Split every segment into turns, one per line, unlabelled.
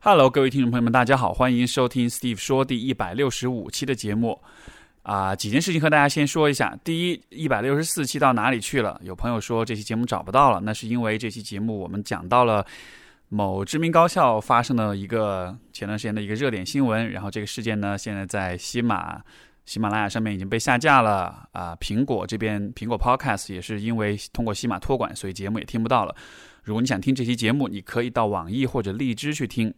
Hello，各位听众朋友们，大家好，欢迎收听 Steve 说第一百六十五期的节目。啊，几件事情和大家先说一下。第一，一百六十四期到哪里去了？有朋友说这期节目找不到了，那是因为这期节目我们讲到了某知名高校发生的一个前段时间的一个热点新闻，然后这个事件呢，现在在西马喜马拉雅上面已经被下架了。啊，苹果这边苹果 Podcast 也是因为通过喜马托管，所以节目也听不到了。如果你想听这期节目，你可以到网易或者荔枝去听。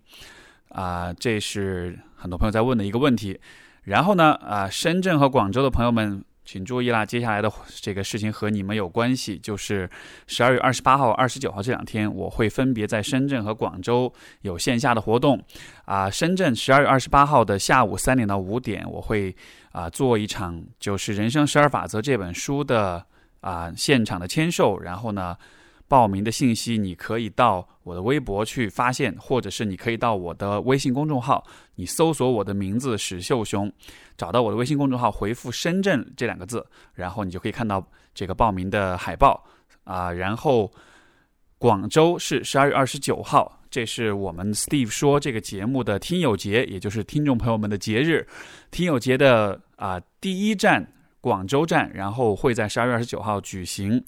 啊，这是很多朋友在问的一个问题。然后呢，啊，深圳和广州的朋友们，请注意啦，接下来的这个事情和你们有关系，就是十二月二十八号、二十九号这两天，我会分别在深圳和广州有线下的活动。啊，深圳十二月二十八号的下午三点到五点，我会啊做一场就是《人生十二法则》这本书的啊现场的签售，然后呢。报名的信息，你可以到我的微博去发现，或者是你可以到我的微信公众号，你搜索我的名字史秀雄，找到我的微信公众号，回复“深圳”这两个字，然后你就可以看到这个报名的海报啊。然后广州是十二月二十九号，这是我们 Steve 说这个节目的听友节，也就是听众朋友们的节日，听友节的啊第一站广州站，然后会在十二月二十九号举行。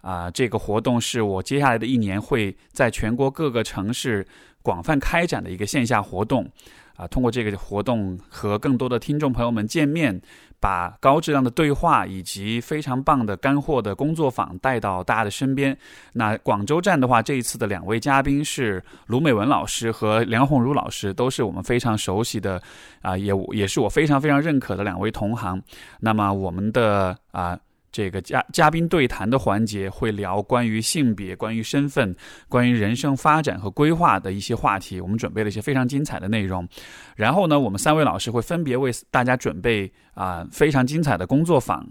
啊，这个活动是我接下来的一年会在全国各个城市广泛开展的一个线下活动。啊，通过这个活动和更多的听众朋友们见面，把高质量的对话以及非常棒的干货的工作坊带到大家的身边。那广州站的话，这一次的两位嘉宾是卢美文老师和梁红茹老师，都是我们非常熟悉的啊，也也是我非常非常认可的两位同行。那么我们的啊。这个嘉嘉宾对谈的环节会聊关于性别、关于身份、关于人生发展和规划的一些话题。我们准备了一些非常精彩的内容。然后呢，我们三位老师会分别为大家准备啊非常精彩的工作坊。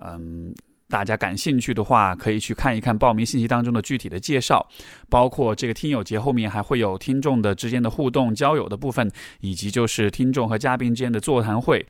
嗯，大家感兴趣的话，可以去看一看报名信息当中的具体的介绍，包括这个听友节后面还会有听众的之间的互动交友的部分，以及就是听众和嘉宾之间的座谈会。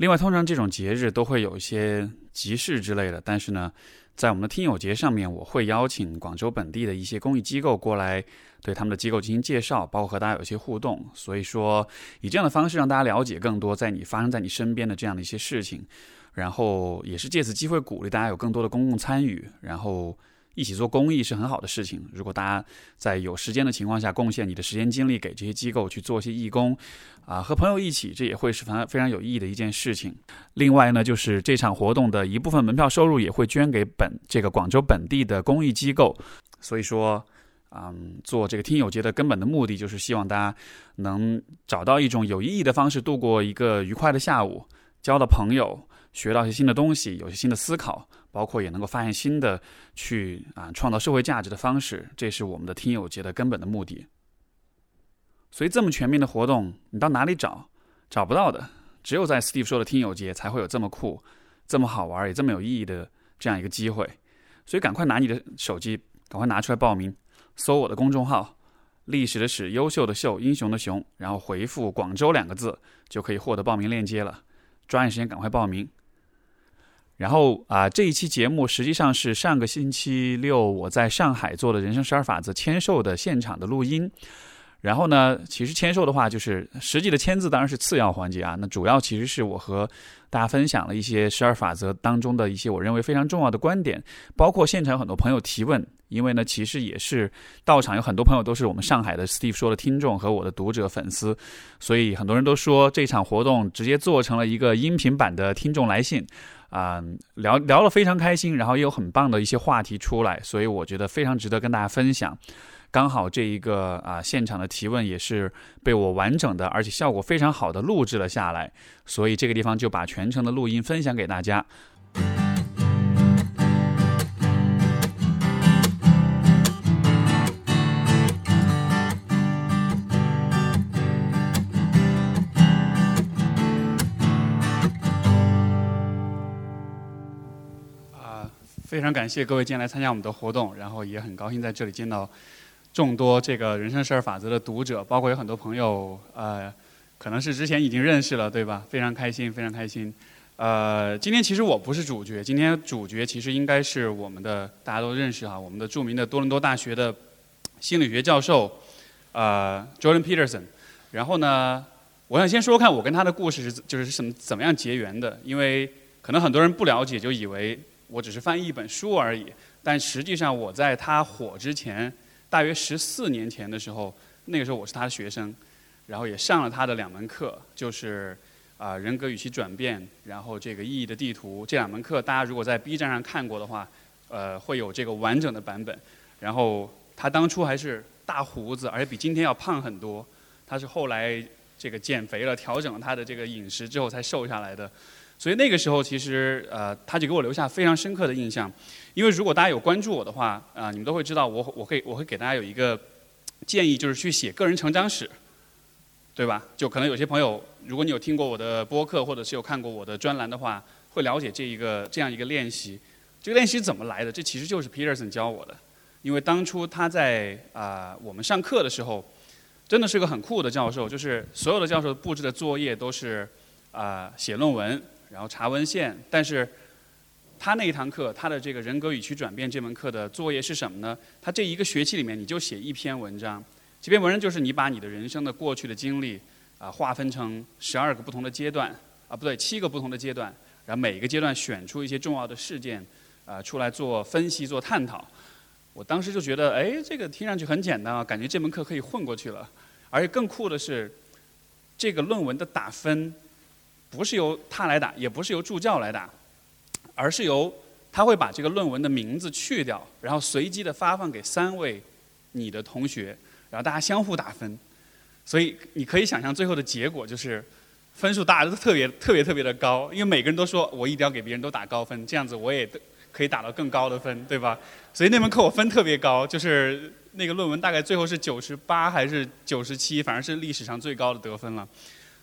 另外，通常这种节日都会有一些集市之类的，但是呢，在我们的听友节上面，我会邀请广州本地的一些公益机构过来，对他们的机构进行介绍，包括和大家有一些互动。所以说，以这样的方式让大家了解更多在你发生在你身边的这样的一些事情，然后也是借此机会鼓励大家有更多的公共参与，然后。一起做公益是很好的事情。如果大家在有时间的情况下，贡献你的时间精力给这些机构去做一些义工，啊，和朋友一起，这也会是非常非常有意义的一件事情。另外呢，就是这场活动的一部分门票收入也会捐给本这个广州本地的公益机构。所以说，嗯，做这个听友节的根本的目的就是希望大家能找到一种有意义的方式度过一个愉快的下午，交到朋友，学到一些新的东西，有些新的思考。包括也能够发现新的去啊创造社会价值的方式，这是我们的听友节的根本的目的。所以这么全面的活动，你到哪里找？找不到的，只有在 Steve 说的听友节才会有这么酷、这么好玩也这么有意义的这样一个机会。所以赶快拿你的手机，赶快拿出来报名，搜我的公众号“历史的史，优秀的秀，英雄的雄”，然后回复“广州”两个字，就可以获得报名链接了。抓紧时间，赶快报名。然后啊，这一期节目实际上是上个星期六我在上海做的人生十二法则签售的现场的录音。然后呢，其实签售的话，就是实际的签字当然是次要环节啊。那主要其实是我和大家分享了一些十二法则当中的一些我认为非常重要的观点，包括现场有很多朋友提问，因为呢，其实也是到场有很多朋友都是我们上海的 Steve 说的听众和我的读者粉丝，所以很多人都说这场活动直接做成了一个音频版的听众来信。啊，聊聊了非常开心，然后也有很棒的一些话题出来，所以我觉得非常值得跟大家分享。刚好这一个啊现场的提问也是被我完整的，而且效果非常好的录制了下来，所以这个地方就把全程的录音分享给大家。非常感谢各位今天来参加我们的活动，然后也很高兴在这里见到众多这个人生十二法则的读者，包括有很多朋友，呃，可能是之前已经认识了，对吧？非常开心，非常开心。呃，今天其实我不是主角，今天主角其实应该是我们的大家都认识哈，我们的著名的多伦多大学的心理学教授呃，Jordan Peterson。然后呢，我想先说说看我跟他的故事是就是什么怎么样结缘的，因为可能很多人不了解，就以为我只是翻译一本书而已。但实际上我在他火之前，大约十四年前的时候，那个时候我是他的学生，然后也上了他的两门课，就是啊人格与其转变，然后这个意义的地图这两门课，大家如果在 B 站上看过的话，呃会有这个完整的版本。然后他当初还是大胡子，而且比今天要胖很多。他是后来这个减肥了，调整了他的这个饮食之后才瘦下来的，所以那个时候其实呃他就给我留下非常深刻的印象。因为如果大家有关注我的话啊，你们都会知道我我会我会给大家有一个建议，就是去写个人成长史，对吧？就可能有些朋友，如果你有听过我的播客或者是有看过我的专栏的话，会了解这一个这样一个练习。这个练习怎么来的？这其实就是 Peterson 教我的。因为当初他在啊我们上课的时候。真的是个很酷的教授，就是所有的教授布置的作业都是啊写论文，然后查文献。但是他那一堂课，他的这个人格语气转变这门课的作业是什么呢？他这一个学期里面，你就写一篇文章。这篇文章就是你把你的人生的过去的经历啊划分成十二个不同的阶段啊不对七个不同的阶段，然后每一个阶段选出一些重要的事件啊出来做分析做探讨。我当时就觉得，哎，这个听上去很简单啊，感觉这门课可以混过去了。而且更酷的是，这个论文的打分不是由他来打，也不是由助教来打，而是由他会把这个论文的名字去掉，然后随机的发放给三位你的同学，然后大家相互打分。所以你可以想象最后的结果就是分数大家都特别特别特别的高，因为每个人都说我一定要给别人都打高分，这样子我也。可以打到更高的分，对吧？所以那门课我分特别高，就是那个论文大概最后是九十八还是九十七，反正是历史上最高的得分了。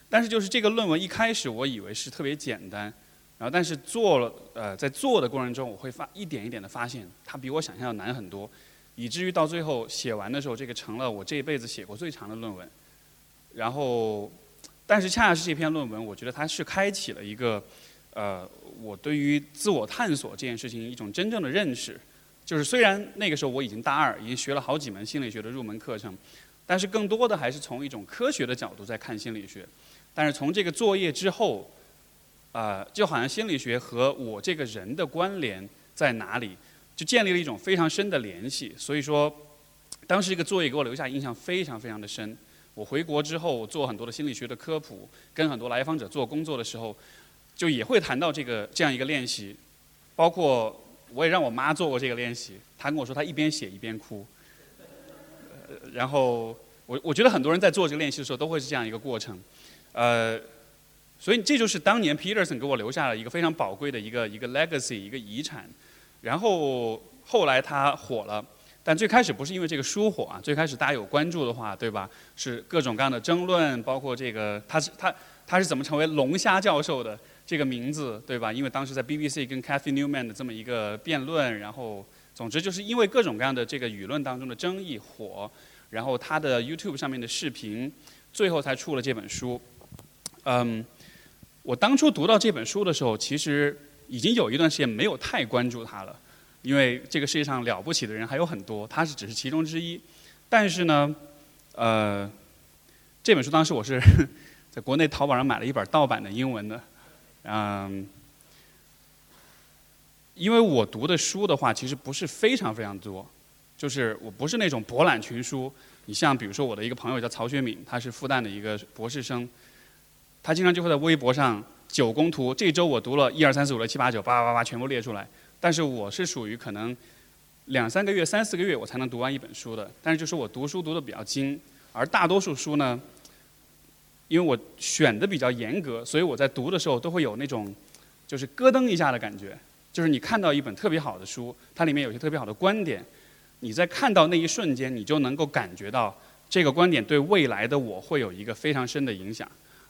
但是就是这个论文一开始我以为是特别简单，然后但是做了呃在做的过程中，我会发一点一点的发现它比我想象要难很多，以至于到最后写完的时候，这个成了我这一辈子写过最长的论文。然后，但是恰恰是这篇论文，我觉得它是开启了一个呃。我对于自我探索这件事情一种真正的认识，就是虽然那个时候我已经大二，已经学了好几门心理学的入门课程，但是更多的还是从一种科学的角度在看心理学。但是从这个作业之后，啊，就好像心理学和我这个人的关联在哪里，就建立了一种非常深的联系。所以说，当时这个作业给我留下印象非常非常的深。我回国之后做很多的心理学的科普，跟很多来访者做工作的时候。就也会谈到这个这样一个练习，包括我也让我妈做过这个练习，她跟我说她一边写一边哭，呃然后我我觉得很多人在做这个练习的时候都会是这样一个过程，呃，所以这就是当年 Peterson 给我留下了一个非常宝贵的一个一个 legacy 一个遗产，然后后来他火了，但最开始不是因为这个书火啊，最开始大家有关注的话，对吧？是各种各样的争论，包括这个他是他他是怎么成为龙虾教授的？这个名字对吧？因为当时在 BBC 跟 Cathy Newman 的这么一个辩论，然后总之就是因为各种各样的这个舆论当中的争议火，然后他的 YouTube 上面的视频，最后才出了这本书。嗯，我当初读到这本书的时候，其实已经有一段时间没有太关注他了，因为这个世界上了不起的人还有很多，他是只是其中之一。但是呢，呃，这本书当时我是 在国内淘宝上买了一本盗版的英文的。嗯，因为我读的书的话，其实不是非常非常多，就是我不是那种博览群书。你像比如说我的一个朋友叫曹学敏，他是复旦的一个博士生，他经常就会在微博上九宫图，这周我读了一二三四五六七八九，叭叭叭叭全部列出来。但是我是属于可能两三个月、三四个月我才能读完一本书的。但是就是我读书读的比较精，而大多数书呢。因为我选的比较严格，所以我在读的时候都会有那种，就是咯噔一下的感觉。就是你看到一本特别好的书，它里面有些特别好的观点，你在看到那一瞬间，你就能够感觉到这个观点对未来的我会有一个非常深的影响，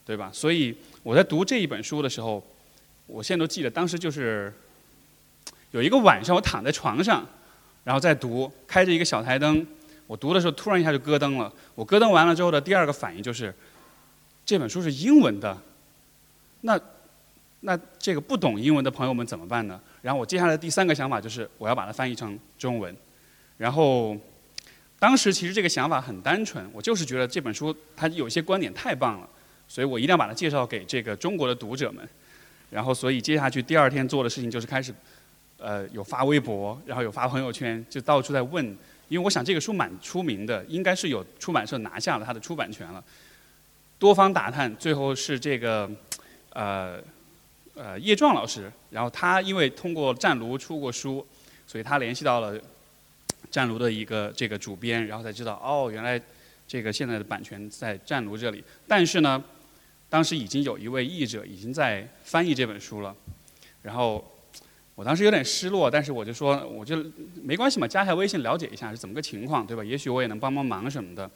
对吧？所以我在读这一本书的时候，我现在都记得，当时就是有一个晚上，我躺在床上，然后在读，开着一个小台灯，我读的时候突然一下就咯噔了。我咯噔完了之后的第二个反应就是。这本书是英文的，那那这个不懂英文的朋友们怎么办呢？然后我接下来第三个想法就是我要把它翻译成中文，然后当时其实这个想法很单纯，我就是觉得这本书它有些观点太棒了，所以我一定要把它介绍给这个中国的读者们。然后，所以接下去第二天做的事情就是开始，呃，有发微博，然后有发朋友圈，就到处在问，因为我想这个书蛮出名的，应该是有出版社拿下了它的出版权了。多方打探，最后是这个，呃，呃，叶壮老师，然后他因为通过湛卢出过书，所以他联系到了湛卢的一个这个主编，然后才知道，哦，原来这个现在的版权在湛卢这里，但是呢。当时已经有一位译者已经在翻译这本书了，然后我当时有点失落，但是我就说，我就没关系嘛，加一下微信了解一下是怎么个情况，对吧？也许我也能帮帮忙什么的。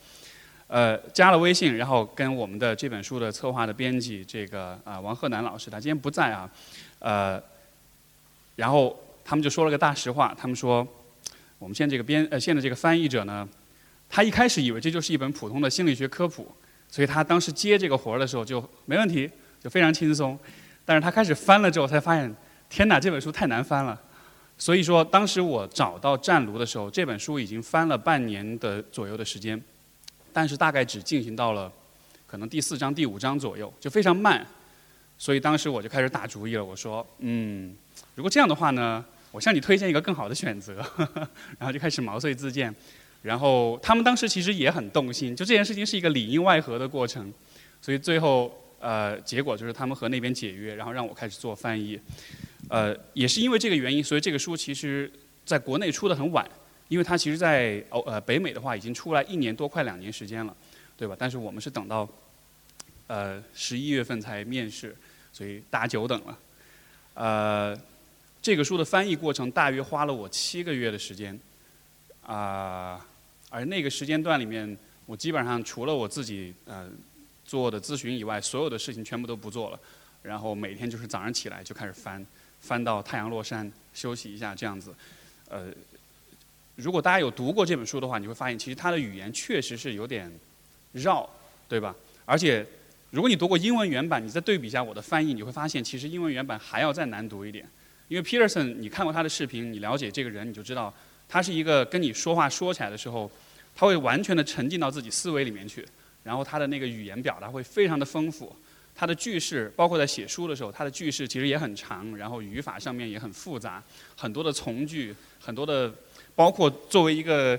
呃，加了微信，然后跟我们的这本书的策划的编辑这个啊王鹤南老师，他今天不在啊，呃，然后他们就说了个大实话，他们说我们现在这个编呃现在这个翻译者呢，他一开始以为这就是一本普通的心理学科普。所以他当时接这个活儿的时候就没问题，就非常轻松。但是他开始翻了之后，才发现，天哪，这本书太难翻了。所以说，当时我找到湛卢的时候，这本书已经翻了半年的左右的时间，但是大概只进行到了可能第四章、第五章左右，就非常慢。所以当时我就开始打主意了，我说，嗯，如果这样的话呢，我向你推荐一个更好的选择。然后就开始毛遂自荐。然后他们当时其实也很动心，就这件事情是一个里应外合的过程，所以最后呃结果就是他们和那边解约，然后让我开始做翻译。呃，也是因为这个原因，所以这个书其实在国内出的很晚，因为它其实在欧呃北美的话已经出来一年多快两年时间了，对吧？但是我们是等到呃十一月份才面试，所以大家久等了。呃，这个书的翻译过程大约花了我七个月的时间，啊。而那个时间段里面，我基本上除了我自己呃做的咨询以外，所有的事情全部都不做了。然后每天就是早上起来就开始翻，翻到太阳落山，休息一下这样子。呃，如果大家有读过这本书的话，你会发现其实它的语言确实是有点绕，对吧？而且如果你读过英文原版，你再对比一下我的翻译，你会发现其实英文原版还要再难读一点。因为 Peterson，你看过他的视频，你了解这个人，你就知道。他是一个跟你说话说起来的时候，他会完全的沉浸到自己思维里面去，然后他的那个语言表达会非常的丰富，他的句式包括在写书的时候，他的句式其实也很长，然后语法上面也很复杂，很多的从句，很多的，包括作为一个，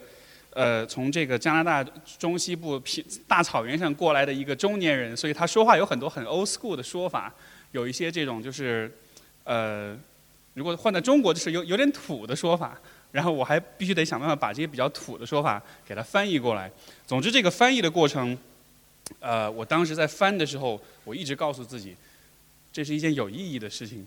呃，从这个加拿大中西部大草原上过来的一个中年人，所以他说话有很多很 old school 的说法，有一些这种就是，呃，如果换在中国就是有有点土的说法。然后我还必须得想办法把这些比较土的说法给它翻译过来。总之，这个翻译的过程，呃，我当时在翻的时候，我一直告诉自己，这是一件有意义的事情，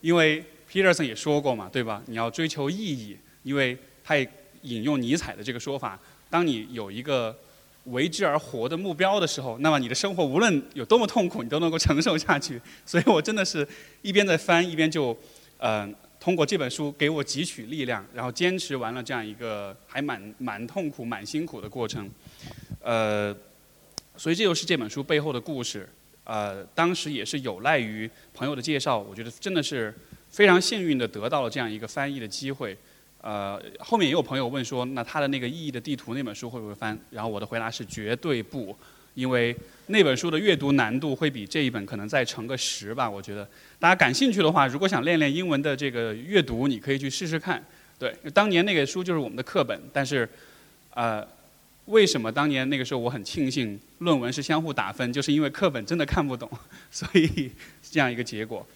因为 Peterson 也说过嘛，对吧？你要追求意义，因为他也引用尼采的这个说法：，当你有一个为之而活的目标的时候，那么你的生活无论有多么痛苦，你都能够承受下去。所以我真的是一边在翻，一边就，嗯。通过这本书给我汲取力量，然后坚持完了这样一个还蛮蛮痛苦、蛮辛苦的过程，呃，所以这就是这本书背后的故事。呃，当时也是有赖于朋友的介绍，我觉得真的是非常幸运的得到了这样一个翻译的机会。呃，后面也有朋友问说，那他的那个意义的地图那本书会不会翻？然后我的回答是绝对不。因为那本书的阅读难度会比这一本可能再乘个十吧，我觉得大家感兴趣的话，如果想练练英文的这个阅读，你可以去试试看。对，当年那个书就是我们的课本，但是，呃，为什么当年那个时候我很庆幸论文是相互打分，就是因为课本真的看不懂，所以 这样一个结果。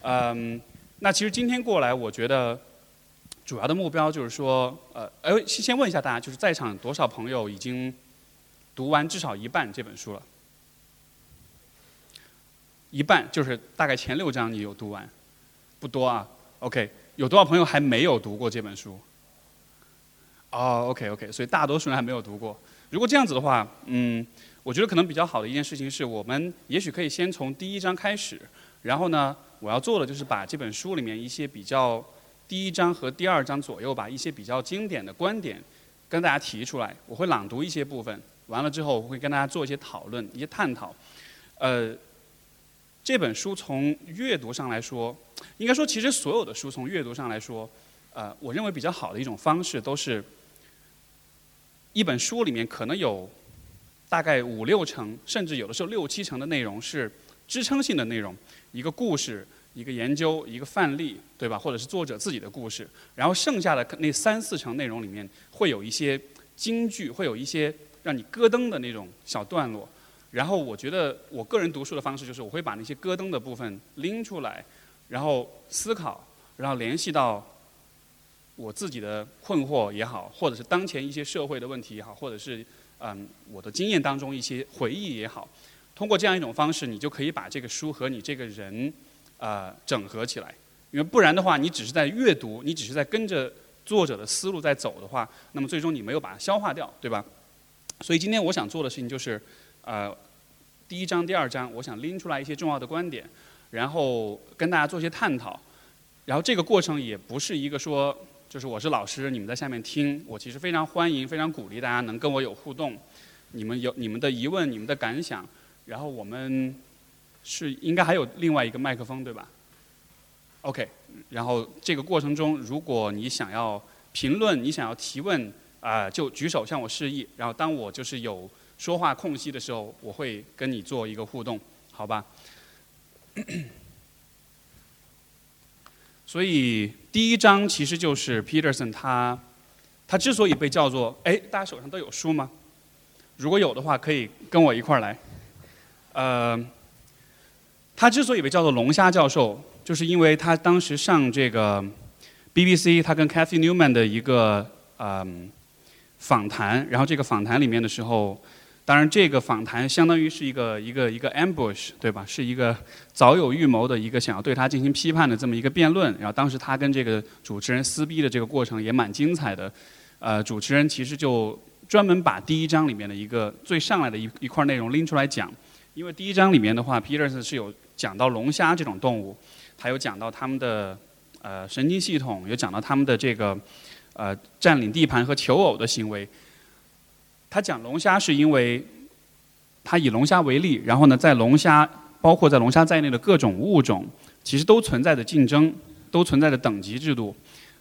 嗯，那其实今天过来，我觉得主要的目标就是说，呃，哎，先问一下大家，就是在场多少朋友已经。读完至少一半这本书了，一半就是大概前六章你有读完，不多啊。OK，有多少朋友还没有读过这本书？哦，OK OK，所以大多数人还没有读过。如果这样子的话，嗯，我觉得可能比较好的一件事情是我们也许可以先从第一章开始，然后呢，我要做的就是把这本书里面一些比较第一章和第二章左右吧一些比较经典的观点跟大家提出来，我会朗读一些部分。完了之后，我会跟大家做一些讨论、一些探讨。呃，这本书从阅读上来说，应该说，其实所有的书从阅读上来说，呃，我认为比较好的一种方式都是，一本书里面可能有大概五六成，甚至有的时候六七成的内容是支撑性的内容，一个故事、一个研究、一个范例，对吧？或者是作者自己的故事。然后剩下的那三四成内容里面，会有一些金句，会有一些让你咯噔的那种小段落。然后我觉得我个人读书的方式就是，我会把那些咯噔的部分拎出来，然后思考，然后联系到。我自己的困惑也好，或者是当前一些社会的问题也好，或者是嗯我的经验当中一些回忆也好，通过这样一种方式，你就可以把这个书和你这个人啊整合起来。因为不然的话，你只是在阅读，你只是在跟着作者的思路在走的话，那么最终你没有把它消化掉，对吧？所以今天我想做的事情就是，呃，第一章、第二章，我想拎出来一些重要的观点，然后跟大家做一些探讨。然后这个过程也不是一个说。就是我是老师，你们在下面听，我其实非常欢迎、非常鼓励大家能跟我有互动。你们有你们的疑问、你们的感想，然后我们是应该还有另外一个麦克风对吧？OK，然后这个过程中，如果你想要评论、你想要提问啊，就举手向我示意。然后当我就是有说话空隙的时候，我会跟你做一个互动，好吧？所以第一章其实就是 Peterson 他，他之所以被叫做哎，大家手上都有书吗？如果有的话，可以跟我一块儿来。呃，他之所以被叫做龙虾教授，就是因为他当时上这个 BBC，他跟 Cathy Newman 的一个嗯访谈，然后这个访谈里面的时候。当然，这个访谈相当于是一个一个一个 ambush，对吧？是一个早有预谋的一个想要对他进行批判的这么一个辩论。然后当时他跟这个主持人撕逼的这个过程也蛮精彩的。呃，主持人其实就专门把第一章里面的一个最上来的一一块内容拎出来讲，因为第一章里面的话，Peters 是有讲到龙虾这种动物，还有讲到他们的呃神经系统，有讲到他们的这个呃占领地盘和求偶的行为。他讲龙虾是因为，他以龙虾为例，然后呢，在龙虾，包括在龙虾在内的各种物种，其实都存在着竞争，都存在着等级制度。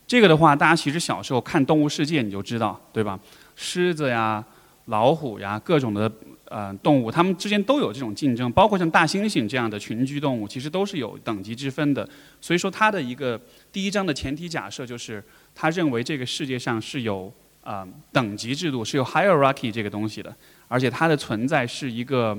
这个的话，大家其实小时候看《动物世界》你就知道，对吧？狮子呀、老虎呀，各种的呃动物，它们之间都有这种竞争，包括像大猩猩这样的群居动物，其实都是有等级之分的。所以说，他的一个第一章的前提假设就是，他认为这个世界上是有。啊，等级制度是有 hierarchy 这个东西的，而且它的存在是一个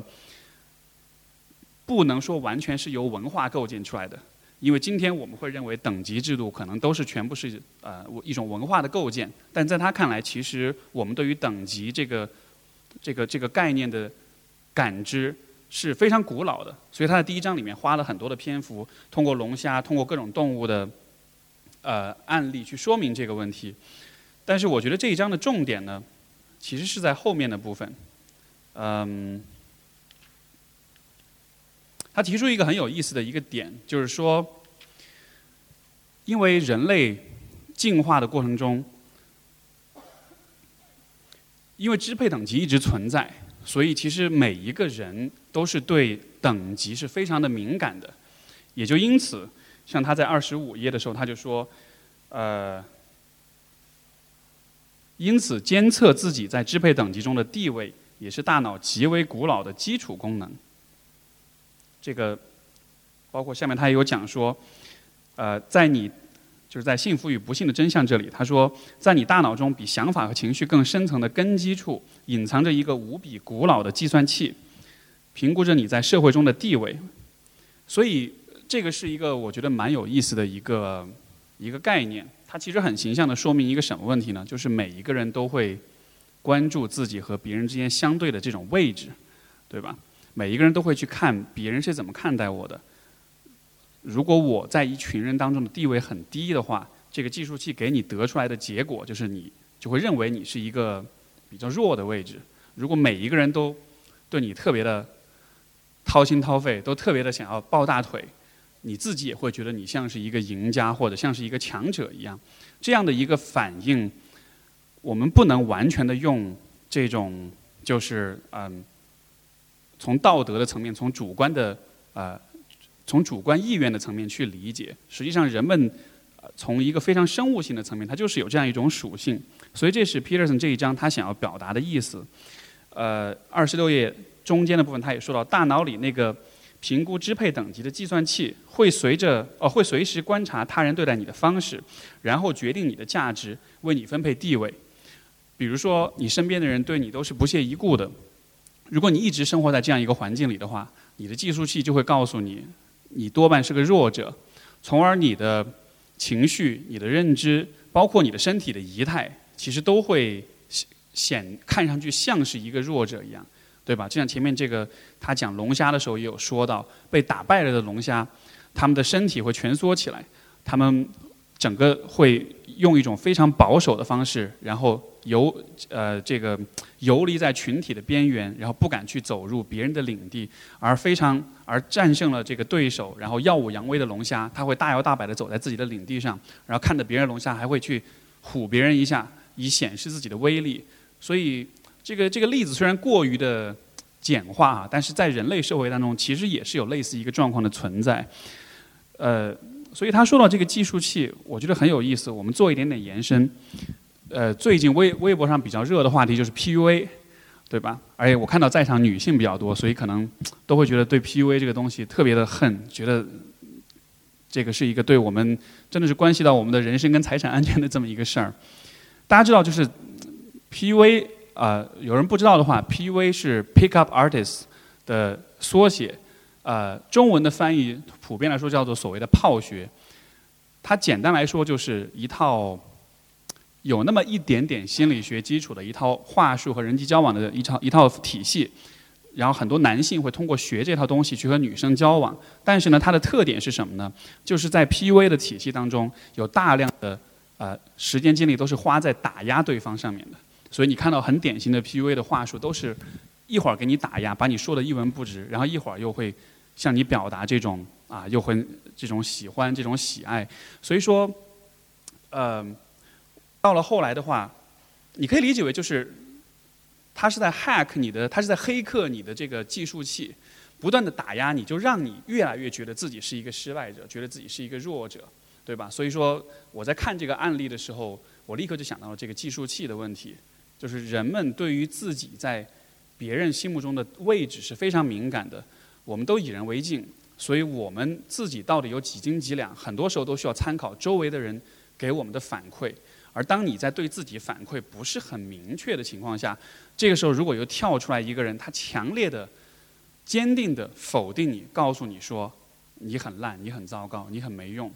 不能说完全是由文化构建出来的，因为今天我们会认为等级制度可能都是全部是呃一种文化的构建，但在他看来，其实我们对于等级这个这个这个概念的感知是非常古老的，所以他在第一章里面花了很多的篇幅，通过龙虾，通过各种动物的呃案例去说明这个问题。但是我觉得这一章的重点呢，其实是在后面的部分。嗯，他提出一个很有意思的一个点，就是说，因为人类进化的过程中，因为支配等级一直存在，所以其实每一个人都是对等级是非常的敏感的。也就因此，像他在二十五页的时候，他就说，呃。因此，监测自己在支配等级中的地位，也是大脑极为古老的基础功能。这个，包括下面他也有讲说，呃，在你就是在幸福与不幸的真相这里，他说，在你大脑中比想法和情绪更深层的根基处，隐藏着一个无比古老的计算器，评估着你在社会中的地位。所以，这个是一个我觉得蛮有意思的一个一个概念。它其实很形象的说明一个什么问题呢？就是每一个人都会关注自己和别人之间相对的这种位置，对吧？每一个人都会去看别人是怎么看待我的。如果我在一群人当中的地位很低的话，这个计数器给你得出来的结果就是你就会认为你是一个比较弱的位置。如果每一个人都对你特别的掏心掏肺，都特别的想要抱大腿。你自己也会觉得你像是一个赢家，或者像是一个强者一样，这样的一个反应，我们不能完全的用这种就是嗯，从道德的层面，从主观的呃，从主观意愿的层面去理解。实际上，人们从一个非常生物性的层面，它就是有这样一种属性。所以这是 Peterson 这一章他想要表达的意思。呃，二十六页中间的部分，他也说到，大脑里那个评估支配等级的计算器会随着哦，会随时观察他人对待你的方式，然后决定你的价值，为你分配地位。比如说，你身边的人对你都是不屑一顾的，如果你一直生活在这样一个环境里的话，你的计数器就会告诉你，你多半是个弱者，从而你的情绪、你的认知，包括你的身体的仪态，其实都会显看上去像是一个弱者一样，对吧？就像前面这个他讲龙虾的时候也有说到，被打败了的龙虾，他们的身体会蜷缩起来，他们整个会用一种非常保守的方式，然后。游呃，这个游离在群体的边缘，然后不敢去走入别人的领地，而非常而战胜了这个对手，然后耀武扬威的龙虾，他会大摇大摆地走在自己的领地上，然后看着别人龙虾还会去唬别人一下，以显示自己的威力。所以这个这个例子虽然过于的简化啊，但是在人类社会当中，其实也是有类似一个状况的存在。呃，所以他说到这个计数器，我觉得很有意思。我们做一点点延伸。呃，最近微微博上比较热的话题就是 PUA，对吧？而且我看到在场女性比较多，所以可能都会觉得对 PUA 这个东西特别的恨，觉得这个是一个对我们真的是关系到我们的人身跟财产安全的这么一个事儿。大家知道，就是 PUA 呃，有人不知道的话，PUA 是 Pick Up Artist 的缩写，呃，中文的翻译普遍来说叫做所谓的泡学。它简单来说就是一套。有那么一点点心理学基础的一套话术和人际交往的一套一套体系，然后很多男性会通过学这套东西去和女生交往，但是呢，它的特点是什么呢？就是在 PUA 的体系当中，有大量的呃时间精力都是花在打压对方上面的，所以你看到很典型的 PUA 的话术，都是一会儿给你打压，把你说的一文不值，然后一会儿又会向你表达这种啊，又会这种喜欢这种喜爱，所以说，呃。到了后来的话，你可以理解为就是，他是在 hack 你的，他是在黑客你的这个计数器，不断的打压你，就让你越来越觉得自己是一个失败者，觉得自己是一个弱者，对吧？所以说我在看这个案例的时候，我立刻就想到了这个计数器的问题，就是人们对于自己在别人心目中的位置是非常敏感的，我们都以人为镜，所以我们自己到底有几斤几两，很多时候都需要参考周围的人给我们的反馈。而当你在对自己反馈不是很明确的情况下，这个时候如果又跳出来一个人，他强烈的、坚定的否定你，告诉你说你很烂、你很糟糕、你很没用，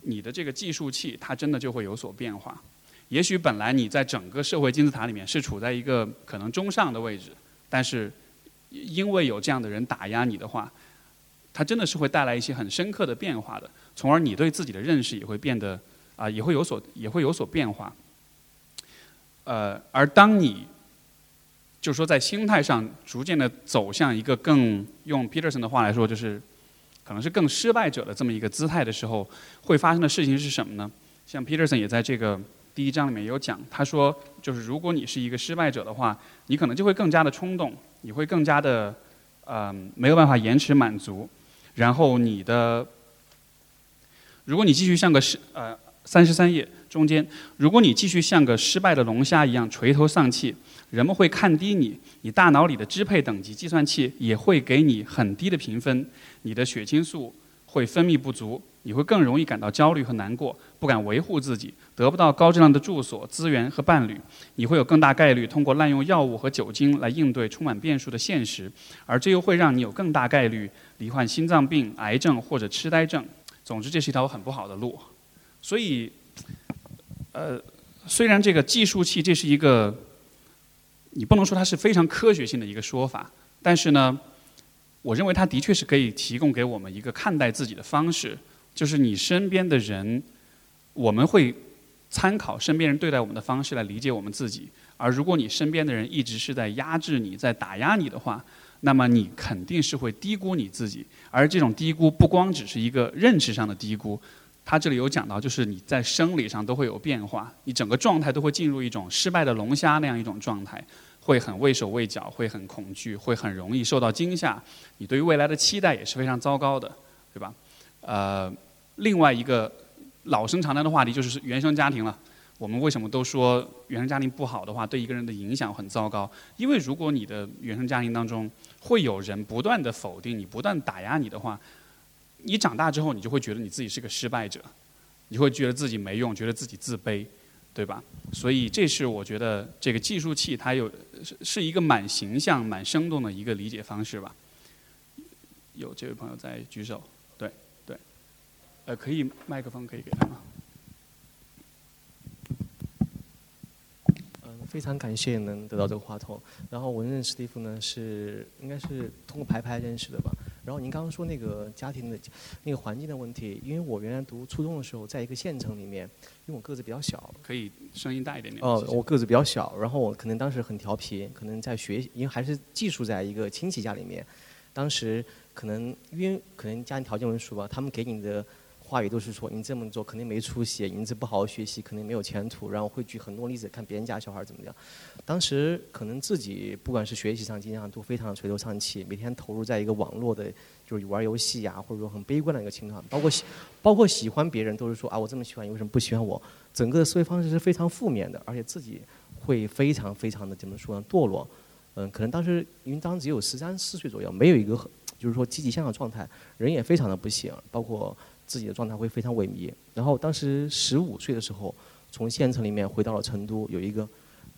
你的这个计数器它真的就会有所变化。也许本来你在整个社会金字塔里面是处在一个可能中上的位置，但是因为有这样的人打压你的话，它真的是会带来一些很深刻的变化的，从而你对自己的认识也会变得。啊，也会有所也会有所变化。呃，而当你就是说在心态上逐渐的走向一个更用 Peterson 的话来说，就是可能是更失败者的这么一个姿态的时候，会发生的事情是什么呢？像 Peterson 也在这个第一章里面有讲，他说，就是如果你是一个失败者的话，你可能就会更加的冲动，你会更加的呃没有办法延迟满足，然后你的，如果你继续像个失呃。三十三页中间，如果你继续像个失败的龙虾一样垂头丧气，人们会看低你，你大脑里的支配等级计算器也会给你很低的评分，你的血清素会分泌不足，你会更容易感到焦虑和难过，不敢维护自己，得不到高质量的住所、资源和伴侣，你会有更大概率通过滥用药物和酒精来应对充满变数的现实，而这又会让你有更大概率罹患心脏病、癌症或者痴呆症。总之，这是一条很不好的路。所以，呃，虽然这个计数器这是一个，你不能说它是非常科学性的一个说法，但是呢，我认为它的确是可以提供给我们一个看待自己的方式，就是你身边的人，我们会参考身边人对待我们的方式来理解我们自己，而如果你身边的人一直是在压制你、在打压你的话，那么你肯定是会低估你自己，而这种低估不光只是一个认识上的低估。他这里有讲到，就是你在生理上都会有变化，你整个状态都会进入一种失败的龙虾那样一种状态，会很畏手畏脚，会很恐惧，会很容易受到惊吓。你对于未来的期待也是非常糟糕的，对吧？呃，另外一个老生常谈的话题就是原生家庭了。我们为什么都说原生家庭不好的话，对一个人的影响很糟糕？因为如果你的原生家庭当中会有人不断的否定你、不断打压你的话，你长大之后你就会觉得你自己是个失败者，你会觉得自己没用，觉得自己自卑，对吧？所以这是我觉得这个计数器它有是是一个蛮形象、蛮生动的一个理解方式吧。有这位朋友在举手，对对，呃，可以麦克风可以给他吗？
非常感谢能得到这个话筒。然后我认识蒂夫呢，是应该是通过排排认识的吧。然后您刚刚说那个家庭的那个环境的问题，因为我原来读初中的时候，在一个县城里面，因为我个子比较小，
可以声音大一点点。
哦，我个子比较小，然后我可能当时很调皮，可能在学，因为还是寄宿在一个亲戚家里面，当时可能因为可能家庭条件问题吧，他们给你的。话语都是说你这么做肯定没出息，你这不好好学习肯定没有前途，然后会举很多例子看别人家小孩怎么样。当时可能自己不管是学习上、经济上都非常垂头丧气，每天投入在一个网络的，就是玩游戏呀，或者说很悲观的一个情况。包括喜，包括喜欢别人都是说啊，我这么喜欢你为什么不喜欢我？整个的思维方式是非常负面的，而且自己会非常非常的怎么说呢？堕落。嗯，可能当时因为当时只有十三四岁左右，没有一个就是说积极向上的状态，人也非常的不行，包括。自己的状态会非常萎靡。然后当时十五岁的时候，从县城里面回到了成都，有一个，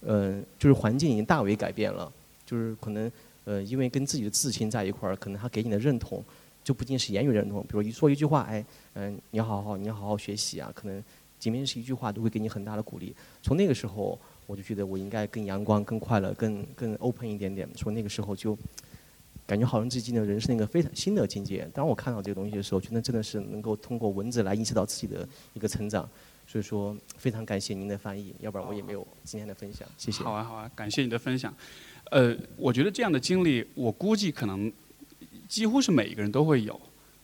嗯，就是环境已经大为改变了。就是可能，呃，因为跟自己的至亲在一块儿，可能他给你的认同，就不仅是言语认同，比如一说一句话，哎，嗯，你好好，你好好学习啊。可能仅仅是一句话，都会给你很大的鼓励。从那个时候，我就觉得我应该更阳光、更快乐、更更 open 一点点。从那个时候就。感觉好像自己的人生一个非常新的境界。当我看到这个东西的时候，觉得真的是能够通过文字来意识到自己的一个成长。所以说，非常感谢您的翻译，要不然我也没有今天的分享。谢谢。
好啊，好啊，感谢你的分享。呃，我觉得这样的经历，我估计可能几乎是每一个人都会有，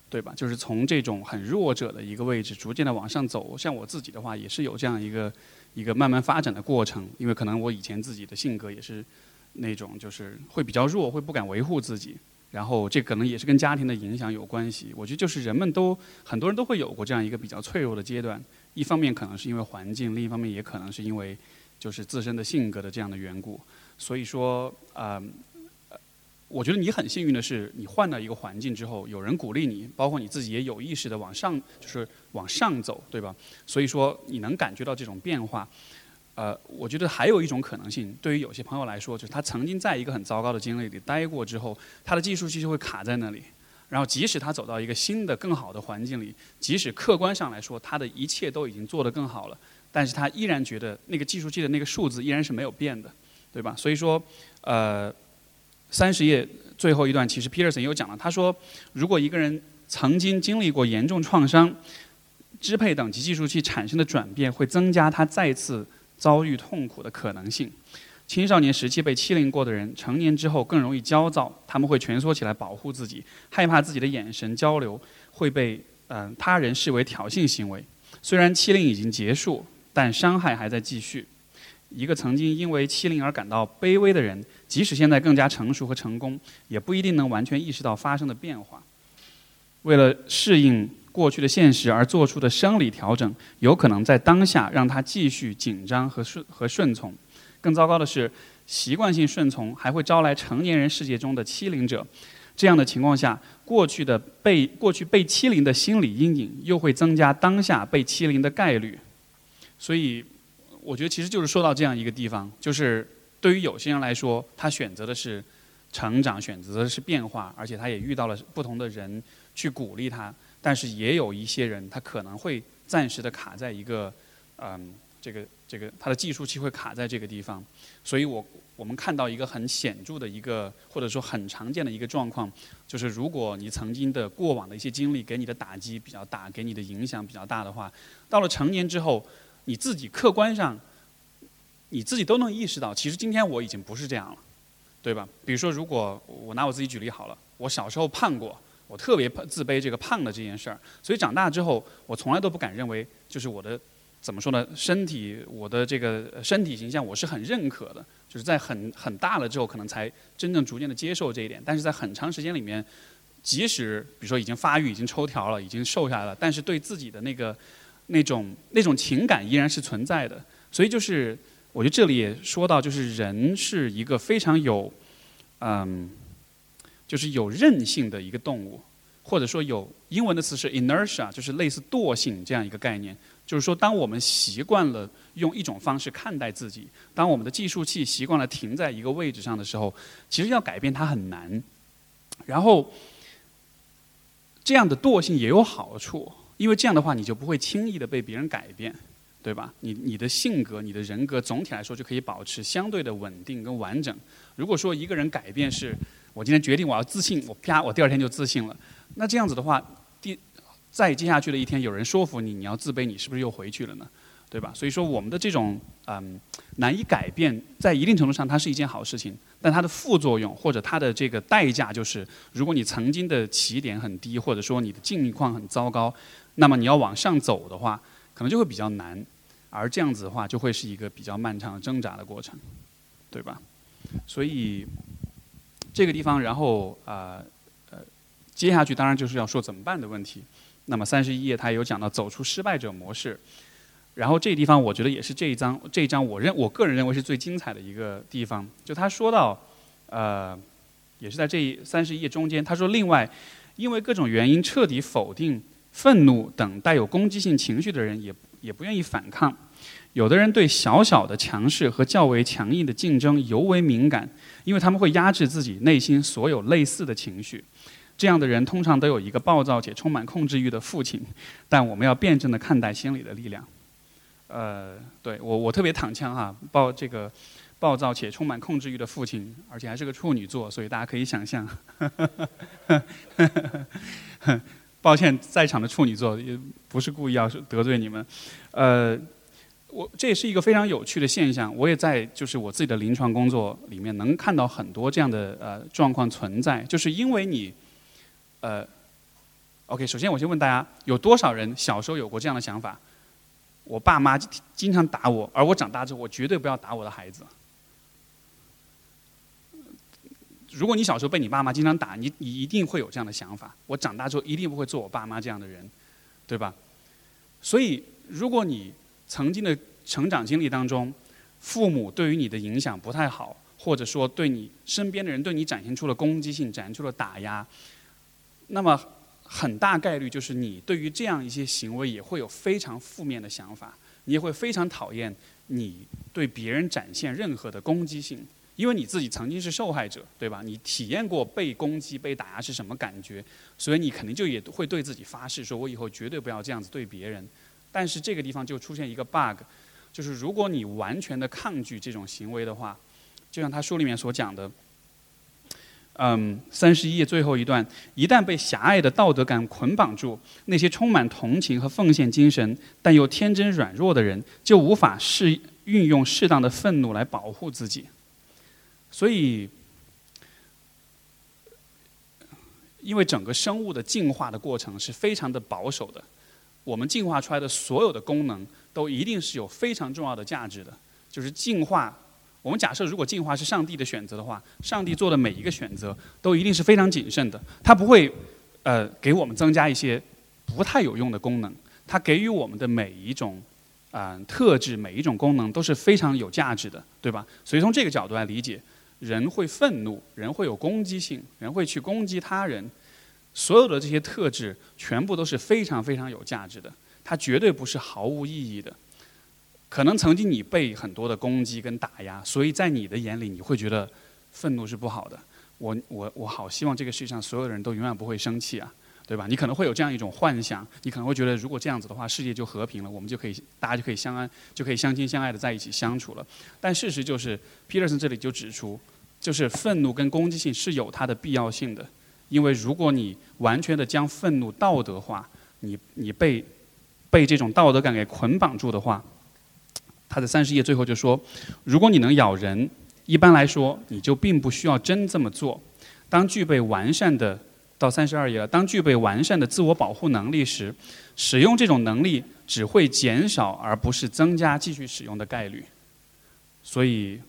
对吧？就是从这种很弱者的一个位置，逐渐的往上走。像我自己的话，也是有这样一个一个慢慢发展的过程。因为可能我以前自己的性格也是。那种就是会比较弱，会不敢维护自己，然后这可能也是跟家庭的影响有关系。我觉得就是人们都很多人都会有过这样一个比较脆弱的阶段，一方面可能是因为环境，另一方面也可能是因为就是自身的性格的这样的缘故。所以说，呃，我觉得你很幸运的是，你换到一个环境之后，有人鼓励你，包括你自己也有意识的往上，就是往上走，对吧？所以说你能感觉到这种变化。呃，我觉得还有一种可能性，对于有些朋友来说，就是他曾经在一个很糟糕的经历里待过之后，他的计数器就会卡在那里。然后，即使他走到一个新的、更好的环境里，即使客观上来说他的一切都已经做得更好了，但是他依然觉得那个计数器的那个数字依然是没有变的，对吧？所以说，呃，三十页最后一段，其实 Peterson 也有讲了，他说，如果一个人曾经经历过严重创伤，支配等级计数器产生的转变会增加他再次。遭遇痛苦的可能性，青少年时期被欺凌过的人，成年之后更容易焦躁，他们会蜷缩起来保护自己，害怕自己的眼神交流会被嗯他人视为挑衅行为。虽然欺凌已经结束，但伤害还在继续。一个曾经因为欺凌而感到卑微的人，即使现在更加成熟和成功，也不一定能完全意识到发生的变化。为了适应。过去的现实而做出的生理调整，有可能在当下让他继续紧张和顺和顺从。更糟糕的是，习惯性顺从还会招来成年人世界中的欺凌者。这样的情况下，过去的被过去被欺凌的心理阴影，又会增加当下被欺凌的概率。所以，我觉得其实就是说到这样一个地方，就是对于有些人来说，他选择的是成长，选择的是变化，而且他也遇到了不同的人去鼓励他。但是也有一些人，他可能会暂时的卡在一个，嗯，这个这个他的计数器会卡在这个地方，所以我我们看到一个很显著的一个或者说很常见的一个状况，就是如果你曾经的过往的一些经历给你的打击比较大，给你的影响比较大的话，到了成年之后，你自己客观上，你自己都能意识到，其实今天我已经不是这样了，对吧？比如说，如果我拿我自己举例好了，我小时候胖过。我特别自卑这个胖的这件事儿，所以长大之后，我从来都不敢认为，就是我的怎么说呢？身体，我的这个身体形象，我是很认可的。就是在很很大了之后，可能才真正逐渐的接受这一点。但是在很长时间里面，即使比如说已经发育、已经抽条了、已经瘦下来了，但是对自己的那个那种那种情感依然是存在的。所以就是我觉得这里也说到，就是人是一个非常有嗯，就是有韧性的一个动物，或者说有英文的词是 inertia，就是类似惰性这样一个概念。就是说，当我们习惯了用一种方式看待自己，当我们的计数器习惯了停在一个位置上的时候，其实要改变它很难。然后，这样的惰性也有好处，因为这样的话，你就不会轻易的被别人改变，对吧？你你的性格、你的人格总体来说就可以保持相对的稳定跟完整。如果说一个人改变是，我今天决定我要自信，我啪，我第二天就自信了，那这样子的话，第。再接下去的一天，有人说服你，你要自卑，你是不是又回去了呢？对吧？所以说，我们的这种嗯难以改变，在一定程度上，它是一件好事情。但它的副作用或者它的这个代价，就是如果你曾经的起点很低，或者说你的境况很糟糕，那么你要往上走的话，可能就会比较难。而这样子的话，就会是一个比较漫长的挣扎的过程，对吧？所以这个地方，然后啊呃，接下去当然就是要说怎么办的问题。那么三十一页他有讲到走出失败者模式，然后这个地方我觉得也是这一章这一章我认我个人认为是最精彩的一个地方。就他说到，呃，也是在这三十一页中间，他说另外，因为各种原因彻底否定愤怒等带有攻击性情绪的人也也不愿意反抗。有的人对小小的强势和较为强硬的竞争尤为敏感，因为他们会压制自己内心所有类似的情绪。这样的人通常都有一个暴躁且充满控制欲的父亲，但我们要辩证的看待心理的力量。呃，对我我特别躺枪哈，暴这个暴躁且充满控制欲的父亲，而且还是个处女座，所以大家可以想象。抱歉，在场的处女座也不是故意要得罪你们。呃，我这也是一个非常有趣的现象，我也在就是我自己的临床工作里面能看到很多这样的呃状况存在，就是因为你。呃，OK，首先我先问大家，有多少人小时候有过这样的想法？我爸妈经常打我，而我长大之后，我绝对不要打我的孩子。如果你小时候被你爸妈经常打，你你一定会有这样的想法：我长大之后一定不会做我爸妈这样的人，对吧？所以，如果你曾经的成长经历当中，父母对于你的影响不太好，或者说对你身边的人对你展现出了攻击性，展现出了打压。那么很大概率就是你对于这样一些行为也会有非常负面的想法，你也会非常讨厌你对别人展现任何的攻击性，因为你自己曾经是受害者，对吧？你体验过被攻击、被打压是什么感觉，所以你肯定就也会对自己发誓，说我以后绝对不要这样子对别人。但是这个地方就出现一个 bug，就是如果你完全的抗拒这种行为的话，就像他书里面所讲的。嗯，三十一页最后一段，一旦被狭隘的道德感捆绑住，那些充满同情和奉献精神但又天真软弱的人，就无法适运用适当的愤怒来保护自己。所以，因为整个生物的进化的过程是非常的保守的，我们进化出来的所有的功能都一定是有非常重要的价值的，就是进化。我们假设，如果进化是上帝的选择的话，上帝做的每一个选择都一定是非常谨慎的，他不会，呃，给我们增加一些不太有用的功能。他给予我们的每一种，啊，特质，每一种功能都是非常有价值的，对吧？所以从这个角度来理解，人会愤怒，人会有攻击性，人会去攻击他人，所有的这些特质全部都是非常非常有价值的，它绝对不是毫无意义的。可能曾经你被很多的攻击跟打压，所以在你的眼里，你会觉得愤怒是不好的。我我我好希望这个世界上所有的人都永远不会生气啊，对吧？你可能会有这样一种幻想，你可能会觉得如果这样子的话，世界就和平了，我们就可以大家就可以相安，就可以相亲相爱的在一起相处了。但事实就是 Peterson 这里就指出，就是愤怒跟攻击性是有它的必要性的，因为如果你完全的将愤怒道德化，你你被被这种道德感给捆绑住的话。他在三十页最后就说：“如果你能咬人，一般来说你就并不需要真这么做。当具备完善的到三十二页了，当具备完善的自我保护能力时，使用这种能力只会减少而不是增加继续使用的概率。所以，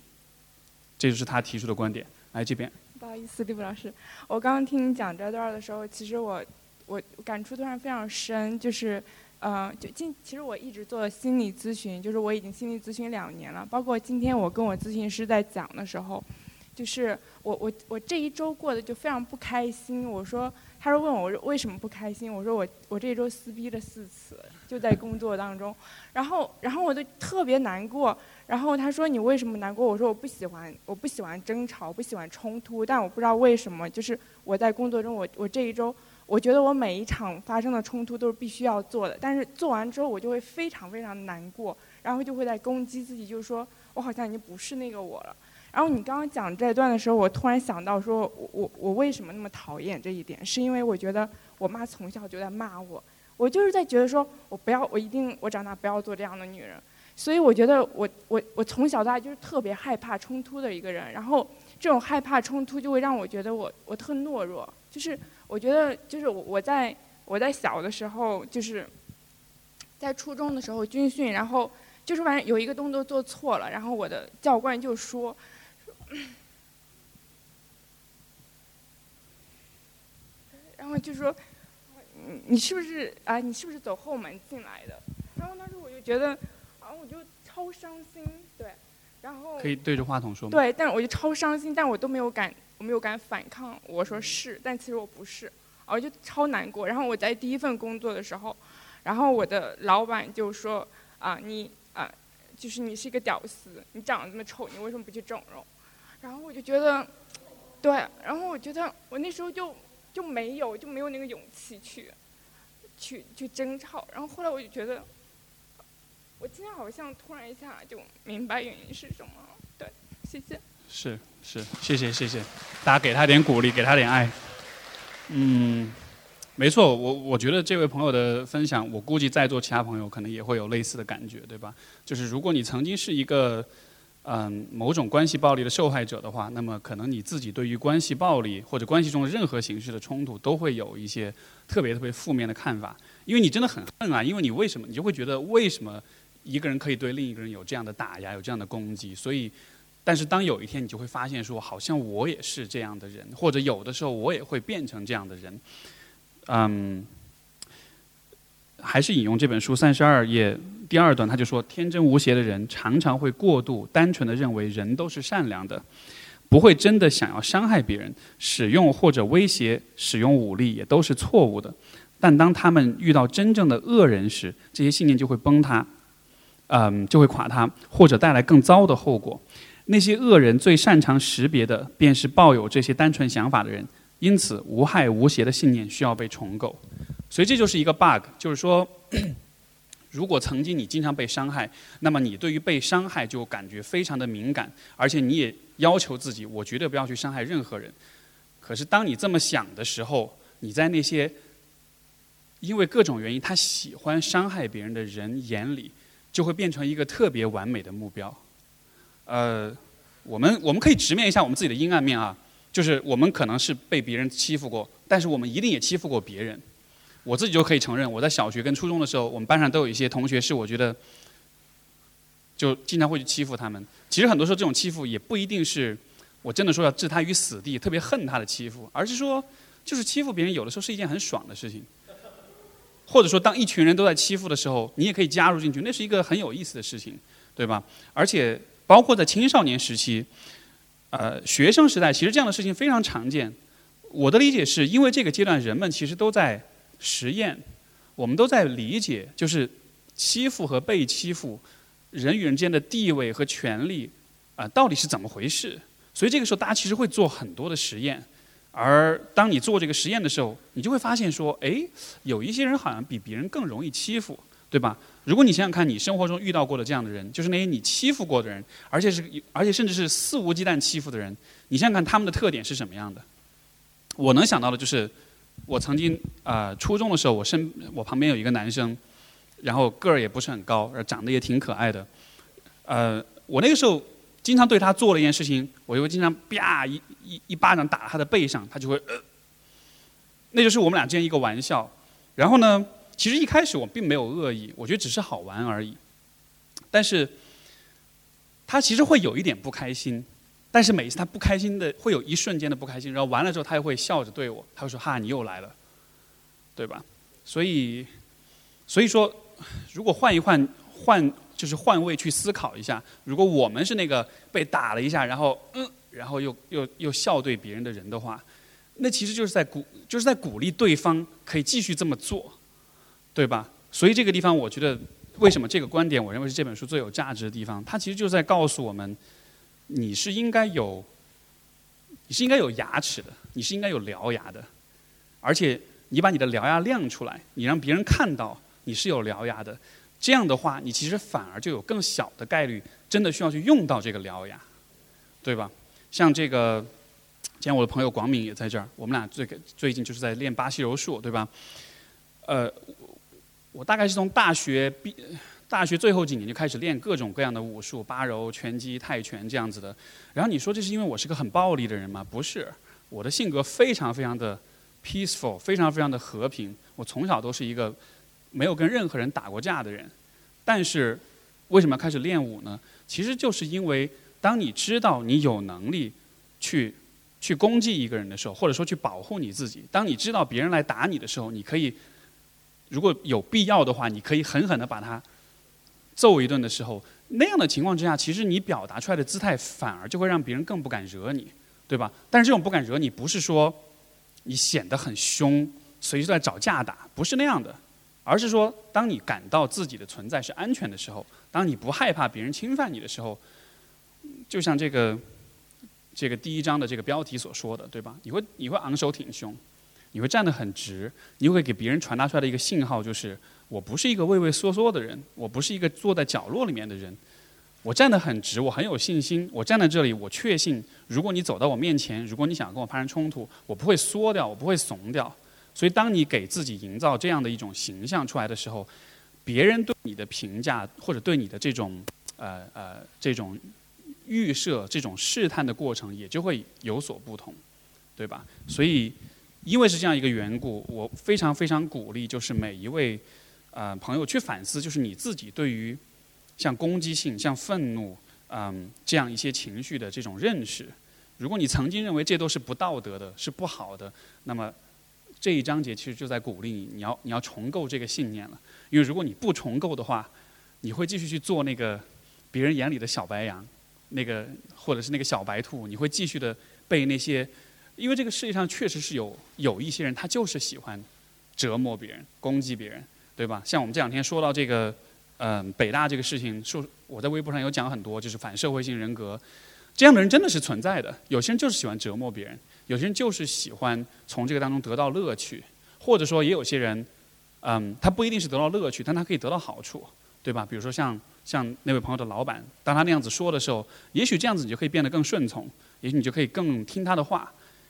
这就是他提出的观点。来这边，
不好意思，李布老师，我刚刚听你讲这段的时候，其实我我感触突然非常深，就是。”
呃，就今其实我一直做心理咨询，就是我已经心理咨询两年了。包括今天我跟我咨询师在讲的时候，就是我我我这一周过得就非常不开心。我说，他说问我为什么不开心，我说我我这一周撕逼了四次，就在工作当中。然后然后我就特别难过。然后他说你为什么难过？我说我不喜欢我不喜欢争吵，不喜欢冲突，但我不知道为什么，就是我在工作中我我这一周。我觉得我每一场发生的冲突都是必须要做的，但是做完之后我就会非常非常难过，然后就会在攻击自己，就是说我好像已经不是那个我了。然后你刚刚讲这段的时候，我突然想到，说我我我为什么那么讨厌这一点？是因为我觉得我妈从小就在骂我，我就是在觉得说我不要，我一定我长大不要做这样的女人。所以我觉得我我我从小到大就是特别害怕冲突的一个人，然后这种害怕冲突就会让我觉得我我特懦弱，就是。我觉得就是我我在我在小的时候就是在初中的时候军训，然后就是反正有一个动作做错了，然后我的教官就说，然后就说，你你是不是啊？你是不是走后门进来的？然后当时我就觉得，啊，我就超伤心，对，然后
可以对着话筒说吗？
对，但是我就超伤心，但我都没有敢。我没有敢反抗，我说是，但其实我不是，我就超难过。然后我在第一份工作的时候，然后我的老板就说：“啊，你啊，就是你是一个屌丝，你长得这么丑，你为什么不去整容？”然后我就觉得，对，然后我觉得我那时候就就没有就没有那个勇气去去去争吵。然后后来我就觉得，我今天好像突然一下就明白原因是什么了。对，谢谢。
是是，谢谢谢谢，大家给他点鼓励，给他点爱。嗯，没错，我我觉得这位朋友的分享，我估计在座其他朋友可能也会有类似的感觉，对吧？就是如果你曾经是一个嗯某种关系暴力的受害者的话，那么可能你自己对于关系暴力或者关系中的任何形式的冲突，都会有一些特别特别负面的看法，因为你真的很恨啊，因为你为什么，你就会觉得为什么一个人可以对另一个人有这样的打压，有这样的攻击，所以。但是当有一天你就会发现说，好像我也是这样的人，或者有的时候我也会变成这样的人。嗯，还是引用这本书三十二页第二段，他就说：天真无邪的人常常会过度单纯的认为人都是善良的，不会真的想要伤害别人，使用或者威胁、使用武力也都是错误的。但当他们遇到真正的恶人时，这些信念就会崩塌，嗯，就会垮塌，或者带来更糟的后果。那些恶人最擅长识别的，便是抱有这些单纯想法的人。因此，无害无邪的信念需要被重构。所以，这就是一个 bug，就是说，如果曾经你经常被伤害，那么你对于被伤害就感觉非常的敏感，而且你也要求自己，我绝对不要去伤害任何人。可是，当你这么想的时候，你在那些因为各种原因他喜欢伤害别人的人眼里，就会变成一个特别完美的目标。呃，我们我们可以直面一下我们自己的阴暗面啊，就是我们可能是被别人欺负过，但是我们一定也欺负过别人。我自己就可以承认，我在小学跟初中的时候，我们班上都有一些同学是我觉得，就经常会去欺负他们。其实很多时候这种欺负也不一定是我真的说要置他于死地，特别恨他的欺负，而是说就是欺负别人有的时候是一件很爽的事情。或者说当一群人都在欺负的时候，你也可以加入进去，那是一个很有意思的事情，对吧？而且。包括在青少年时期，呃，学生时代，其实这样的事情非常常见。我的理解是因为这个阶段人们其实都在实验，我们都在理解，就是欺负和被欺负，人与人之间的地位和权利啊，到底是怎么回事？所以这个时候大家其实会做很多的实验，而当你做这个实验的时候，你就会发现说，哎，有一些人好像比别人更容易欺负，对吧？如果你想想看，你生活中遇到过的这样的人，就是那些你欺负过的人，而且是而且甚至是肆无忌惮欺负的人，你想想看他们的特点是什么样的？我能想到的就是，我曾经啊初中的时候，我身我旁边有一个男生，然后个儿也不是很高，长得也挺可爱的，呃，我那个时候经常对他做了一件事情，我就会经常啪一一一巴掌打他的背上，他就会，呃，那就是我们俩之间一个玩笑，然后呢？其实一开始我并没有恶意，我觉得只是好玩而已。但是，他其实会有一点不开心，但是每一次他不开心的会有一瞬间的不开心，然后完了之后他又会笑着对我，他会说：“哈，你又来了，对吧？”所以，所以说，如果换一换换就是换位去思考一下，如果我们是那个被打了一下，然后嗯，然后又又又笑对别人的人的话，那其实就是在鼓就是在鼓励对方可以继续这么做，对吧？所以这个地方，我觉得为什么这个观点，我认为是这本书最有价值的地方。它其实就在告诉我们，你是应该有，你是应该有牙齿的，你是应该有獠牙的，而且你把你的獠牙亮出来，你让别人看到你是有獠牙的，这样的话，你其实反而就有更小的概率真的需要去用到这个獠牙，对吧？像这个，今天我的朋友广敏也在这儿，我们俩最最近就是在练巴西柔术，对吧？呃。我大概是从大学毕，大学最后几年就开始练各种各样的武术，八柔、拳击、泰拳这样子的。然后你说这是因为我是个很暴力的人吗？不是，我的性格非常非常的 peaceful，非常非常的和平。我从小都是一个没有跟任何人打过架的人。但是为什么要开始练武呢？其实就是因为当你知道你有能力去去攻击一个人的时候，或者说去保护你自己，当你知道别人来打你的时候，你可以。如果有必要的话，你可以狠狠的把他揍一顿的时候，那样的情况之下，其实你表达出来的姿态反而就会让别人更不敢惹你，对吧？但是这种不敢惹你，不是说你显得很凶，随时在找架打，不是那样的，而是说，当你感到自己的存在是安全的时候，当你不害怕别人侵犯你的时候，就像这个这个第一章的这个标题所说的，对吧？你会你会昂首挺胸。你会站得很直，你会给别人传达出来的一个信号就是：我不是一个畏畏缩缩的人，我不是一个坐在角落里面的人，我站得很直，我很有信心。我站在这里，我确信，如果你走到我面前，如果你想跟我发生冲突，我不会缩掉，我不会怂掉。所以，当你给自己营造这样的一种形象出来的时候，别人对你的评价或者对你的这种呃呃这种预设、这种试探的过程也就会有所不同，对吧？所以。因为是这样一个缘故，我非常非常鼓励，就是每一位呃朋友去反思，就是你自己对于像攻击性、像愤怒，嗯这样一些情绪的这种认识。如果你曾经认为这都是不道德的、是不好的，那么这一章节其实就在鼓励你，你要你要重构这个信念了。因为如果你不重构的话，你会继续去做那个别人眼里的小白羊，那个或者是那个小白兔，你会继续的被那些。因为这个世界上确实是有有一些人，他就是喜欢折磨别人、攻击别人，对吧？像我们这两天说到这个，嗯，北大这个事情，说我在微博上有讲很多，就是反社会性人格，这样的人真的是存在的。有些人就是喜欢折磨别人，有些人就是喜欢从这个当中得到乐趣，或者说也有些人，嗯，他不一定是得到乐趣，但他可以得到好处，对吧？比如说像像那位朋友的老板，当他那样子说的时候，也许这样子你就可以变得更顺从，也许你就可以更听他的话。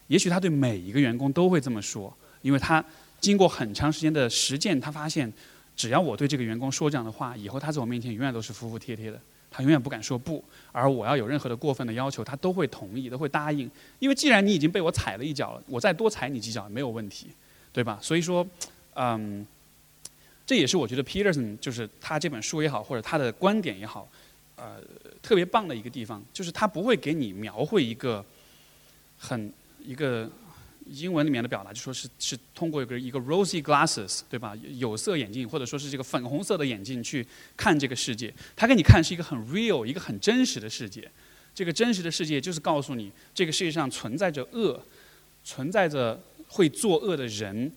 也许他对每一个员工都会这么说，因为他经过很长时间的实践，他发现，只要我对这个员工说这样的话，以后他在我面前永远都是服服帖帖的，他永远不敢说不。而我要有任何的过分的要求，他都会同意，都会答应。因为既然你已经被我踩了一脚了，我再多踩你几脚也没有问题，对吧？所以说，嗯，这也是我觉得 Peterson 就是他这本书也好，或者他的观点也好，呃，特别棒的一个地方，就是他不会给你描绘一个很。一个英文里面的表达就说是是通过一个一个 rosy glasses 对吧？有色眼镜或者说是这个粉红色的眼镜去看这个世界，他给你看是一个很 real 一个很真实的世界。这个真实的世界就是告诉你，这个世界上存在着恶，存在着会作恶的人，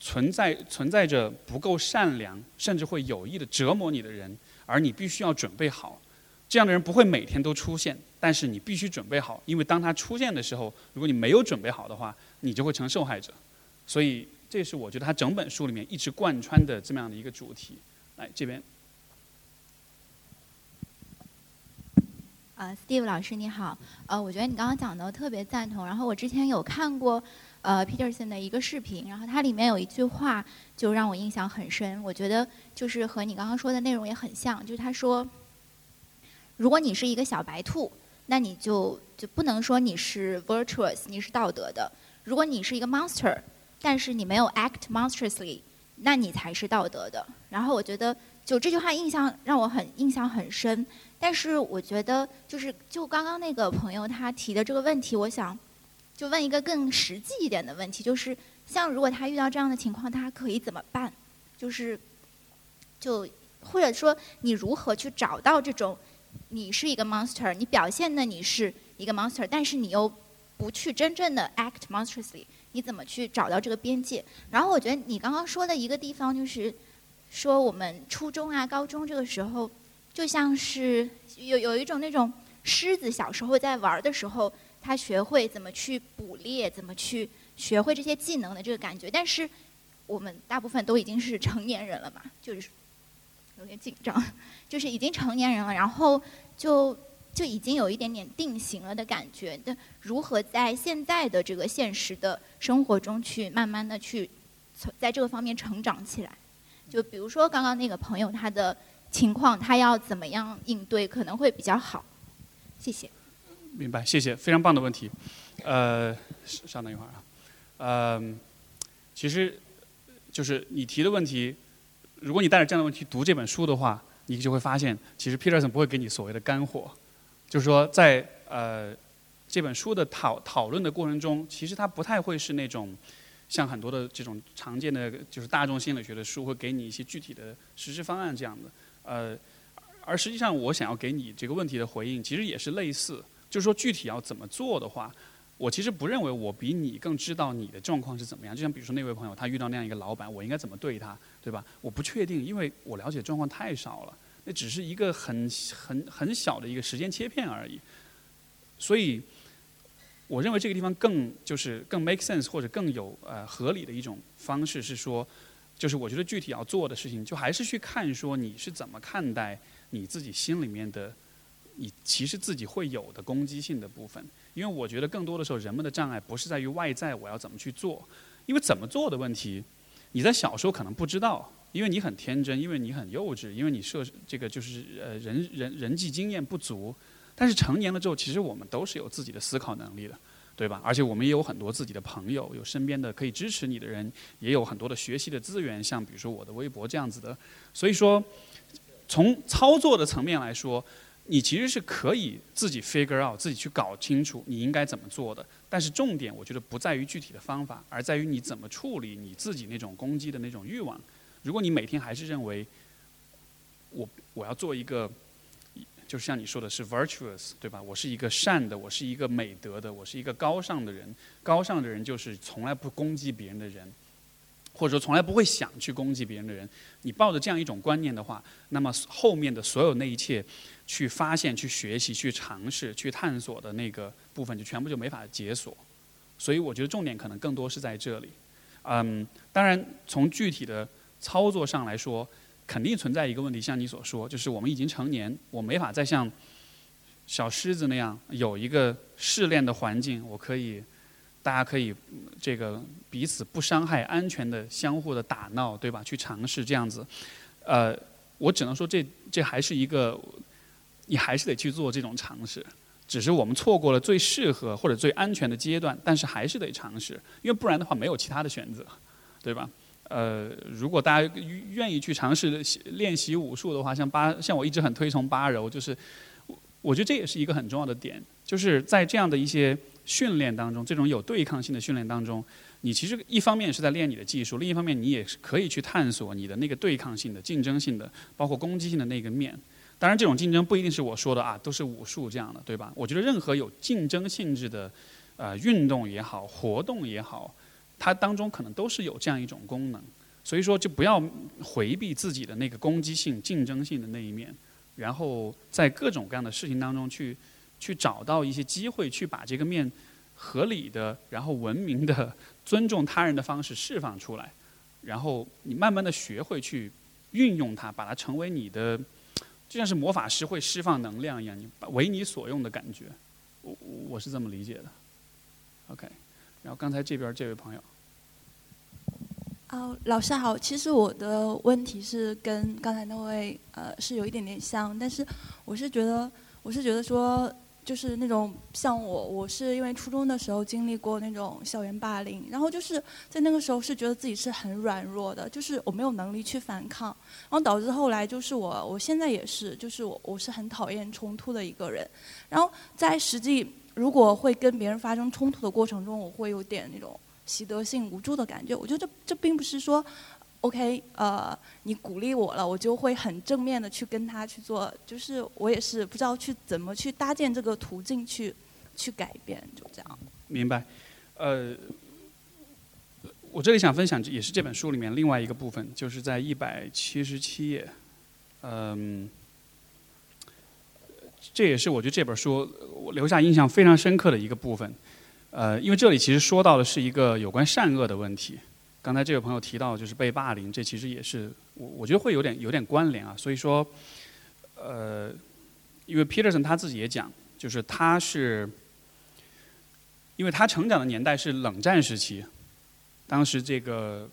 存在存在着不够善良，甚至会有意的折磨你的人，而你必须要准备好。这样的人不会每天都出现，但是你必须准备好，因为当他出现的时候，如果你没有准备好的话，你就会成受害者。所以，这是我觉得他整本书里面一直贯穿的这么样的一个主题。来这边。
呃，Steve 老师你好，呃，我觉得你刚刚讲的特别赞同。然后我之前有看过呃 Peterson 的一个视频，然后它里面有一句话就让我印象很深，我觉得就是和你刚刚说的内容也很像，就是他说。如果你是一个小白兔，那你就就不能说你是 virtuous，你是道德的。如果你是一个 monster，但是你没有 act monstrously，那你才是道德的。然后我觉得，就这句话印象让我很印象很深。但是我觉得，就是就刚刚那个朋友他提的这个问题，我想就问一个更实际一点的问题，就是像如果他遇到这样的情况，他可以怎么办？就是就或者说你如何去找到这种，你是一个 monster，你表现的你是一个 monster，但是你又不去真正的 act monstrously，你怎么去找到这个边界？然后我觉得你刚刚说的一个地方就是，说我们初中啊、高中这个时候，就像是有有一种那种狮子小时候在玩的时候，他学会怎么去捕猎，怎么去学会这些技能的这个感觉。但是我们大部分都已经是成年人了嘛，就是有点紧张，就是已经成年人了，然后就。就已经有一点点定型了的感觉。那如何在现在的这个现实的生活中去慢慢的去从在这个方面成长起来？就比如说刚刚那个朋友他的情况，他要怎么样应对可能会比较好？谢谢。
明白，谢谢，非常棒的问题。呃，稍等一会儿啊。呃，其实就是你提的问题，如果你带着这样的问题读这本书的话，你就会发现，其实 Peterson 不会给你所谓的干货。就是说，在呃这本书的讨讨论的过程中，其实它不太会是那种像很多的这种常见的就是大众心理学的书会给你一些具体的实施方案这样的。呃，而实际上我想要给你这个问题的回应，其实也是类似，就是说具体要怎么做的话，我其实不认为我比你更知道你的状况是怎么样。就像比如说那位朋友，他遇到那样一个老板，我应该怎么对他，对吧？我不确定，因为我了解状况太少了。那只是一个很很很小的一个时间切片而已，所以我认为这个地方更就是更 make sense 或者更有呃合理的一种方式是说，就是我觉得具体要做的事情，就还是去看说你是怎么看待你自己心里面的你其实自己会有的攻击性的部分，因为我觉得更多的时候人们的障碍不是在于外在我要怎么去做，因为怎么做的问题，你在小时候可能不知道。因为你很天真，因为你很幼稚，因为你设这个就是呃人人人际经验不足，但是成年了之后，其实我们都是有自己的思考能力的，对吧？而且我们也有很多自己的朋友，有身边的可以支持你的人，也有很多的学习的资源，像比如说我的微博这样子的。所以说，从操作的层面来说，你其实是可以自己 figure out，自己去搞清楚你应该怎么做的。但是重点，我觉得不在于具体的方法，而在于你怎么处理你自己那种攻击的那种欲望。如果你每天还是认为我我要做一个，就像你说的是 virtuous，对吧？我是一个善的，我是一个美德的，我是一个高尚的人。高尚的人就是从来不攻击别人的人，或者说从来不会想去攻击别人的人。你抱着这样一种观念的话，那么后面的所有那一切，去发现、去学习、去尝试、去探索的那个部分，就全部就没法解锁。所以我觉得重点可能更多是在这里。嗯，当然从具体的。操作上来说，肯定存在一个问题，像你所说，就是我们已经成年，我没法再像小狮子那样有一个试炼的环境，我可以，大家可以这个彼此不伤害、安全的相互的打闹，对吧？去尝试这样子，呃，我只能说这这还是一个，你还是得去做这种尝试，只是我们错过了最适合或者最安全的阶段，但是还是得尝试，因为不然的话没有其他的选择，对吧？呃，如果大家愿意去尝试练习武术的话，像八，像我一直很推崇八柔，就是，我觉得这也是一个很重要的点，就是在这样的一些训练当中，这种有对抗性的训练当中，你其实一方面是在练你的技术，另一方面你也是可以去探索你的那个对抗性的、竞争性的，包括攻击性的那个面。当然，这种竞争不一定是我说的啊，都是武术这样的，对吧？我觉得任何有竞争性质的，呃，运动也好，活动也好。它当中可能都是有这样一种功能，所以说就不要回避自己的那个攻击性、竞争性的那一面，然后在各种各样的事情当中去去找到一些机会，去把这个面合理的、然后文明的、尊重他人的方式释放出来，然后你慢慢的学会去运用它，把它成为你的，就像是魔法师会释放能量一样，你为你所用的感觉，我我是这么理解的，OK。然后刚才这边这位朋友，
哦，老师好，其实我的问题是跟刚才那位呃是有一点点像，但是我是觉得我是觉得说就是那种像我，我是因为初中的时候经历过那种校园霸凌，然后就是在那个时候是觉得自己是很软弱的，就是我没有能力去反抗，然后导致后来就是我我现在也是，就是我我是很讨厌冲突的一个人，然后在实际。如果会跟别人发生冲突的过程中，我会有点那种习得性无助的感觉。我觉得这这并不是说 OK，呃，你鼓励我了，我就会很正面的去跟他去做，就是我也是不知道去怎么去搭建这个途径去去改变，就这样。
明白，呃，我这里想分享也是这本书里面另外一个部分，就是在一百七十七页，嗯，这也是我觉得这本书我留下印象非常深刻的一个部分，呃，因为这里其实说到的是一个有关善恶的问题。刚才这位朋友提到，就是被霸凌，这其实也是我我觉得会有点有点关联啊。所以说，呃，因为 Peterson 他自己也讲，就是他是，因为他成长的年代是冷战时期，当时这个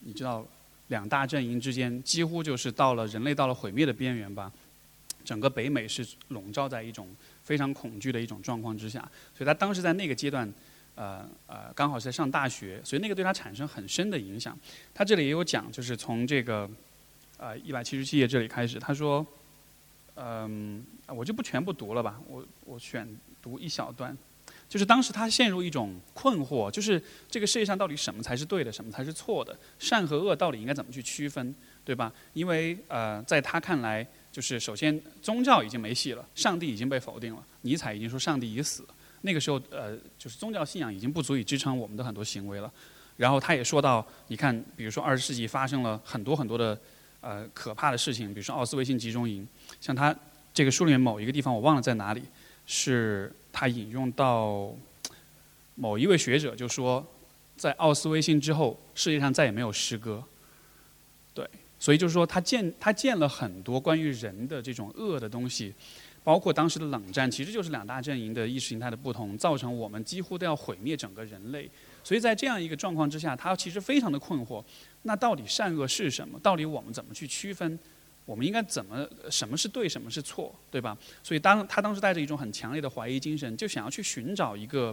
你知道，两大阵营之间几乎就是到了人类到了毁灭的边缘吧，整个北美是笼罩在一种非常恐惧的一种状况之下，所以他当时在那个阶段。呃呃，刚好是在上大学，所以那个对他产生很深的影响。他这里也有讲，就是从这个呃一百七十七页这里开始，他说，嗯，我就不全部读了吧，我我选读一小段，就是当时他陷入一种困惑，就是这个世界上到底什么才是对的，什么才是错的，善和恶到底应该怎么去区分，对吧？因为呃，在他看来，就是首先宗教已经没戏了，上帝已经被否定了，尼采已经说上帝已死。那个时候，呃，就是宗教信仰已经不足以支撑我们的很多行为了。然后他也说到，你看，比如说二十世纪发生了很多很多的呃可怕的事情，比如说奥斯维辛集中营。像他这个书里面某一个地方我忘了在哪里，是他引用到某一位学者就说，在奥斯维辛之后，世界上再也没有诗歌。对，所以就是说他见他见了很多关于人的这种恶的东西。包括当时的冷战，其实就是两大阵营的意识形态的不同，造成我们几乎都要毁灭整个人类。所以在这样一个状况之下，他其实非常的困惑。那到底善恶是什么？到底我们怎么去区分？我们应该怎么？什么是对，什么是错，对吧？所以当他当时带着一种很强烈的怀疑精神，就想要去寻找一个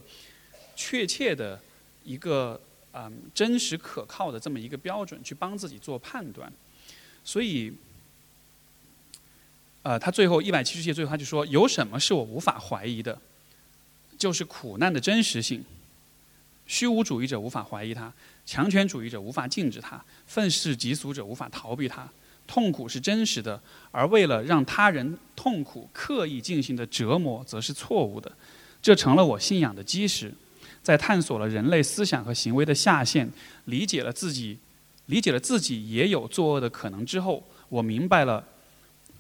确切的、一个嗯真实可靠的这么一个标准，去帮自己做判断。所以。呃，他最后一百七十页最后他就说：“有什么是我无法怀疑的？就是苦难的真实性。虚无主义者无法怀疑它，强权主义者无法禁止它，愤世嫉俗者无法逃避它。痛苦是真实的，而为了让他人痛苦刻意进行的折磨则是错误的。这成了我信仰的基石。在探索了人类思想和行为的下限，理解了自己，理解了自己也有作恶的可能之后，我明白了。”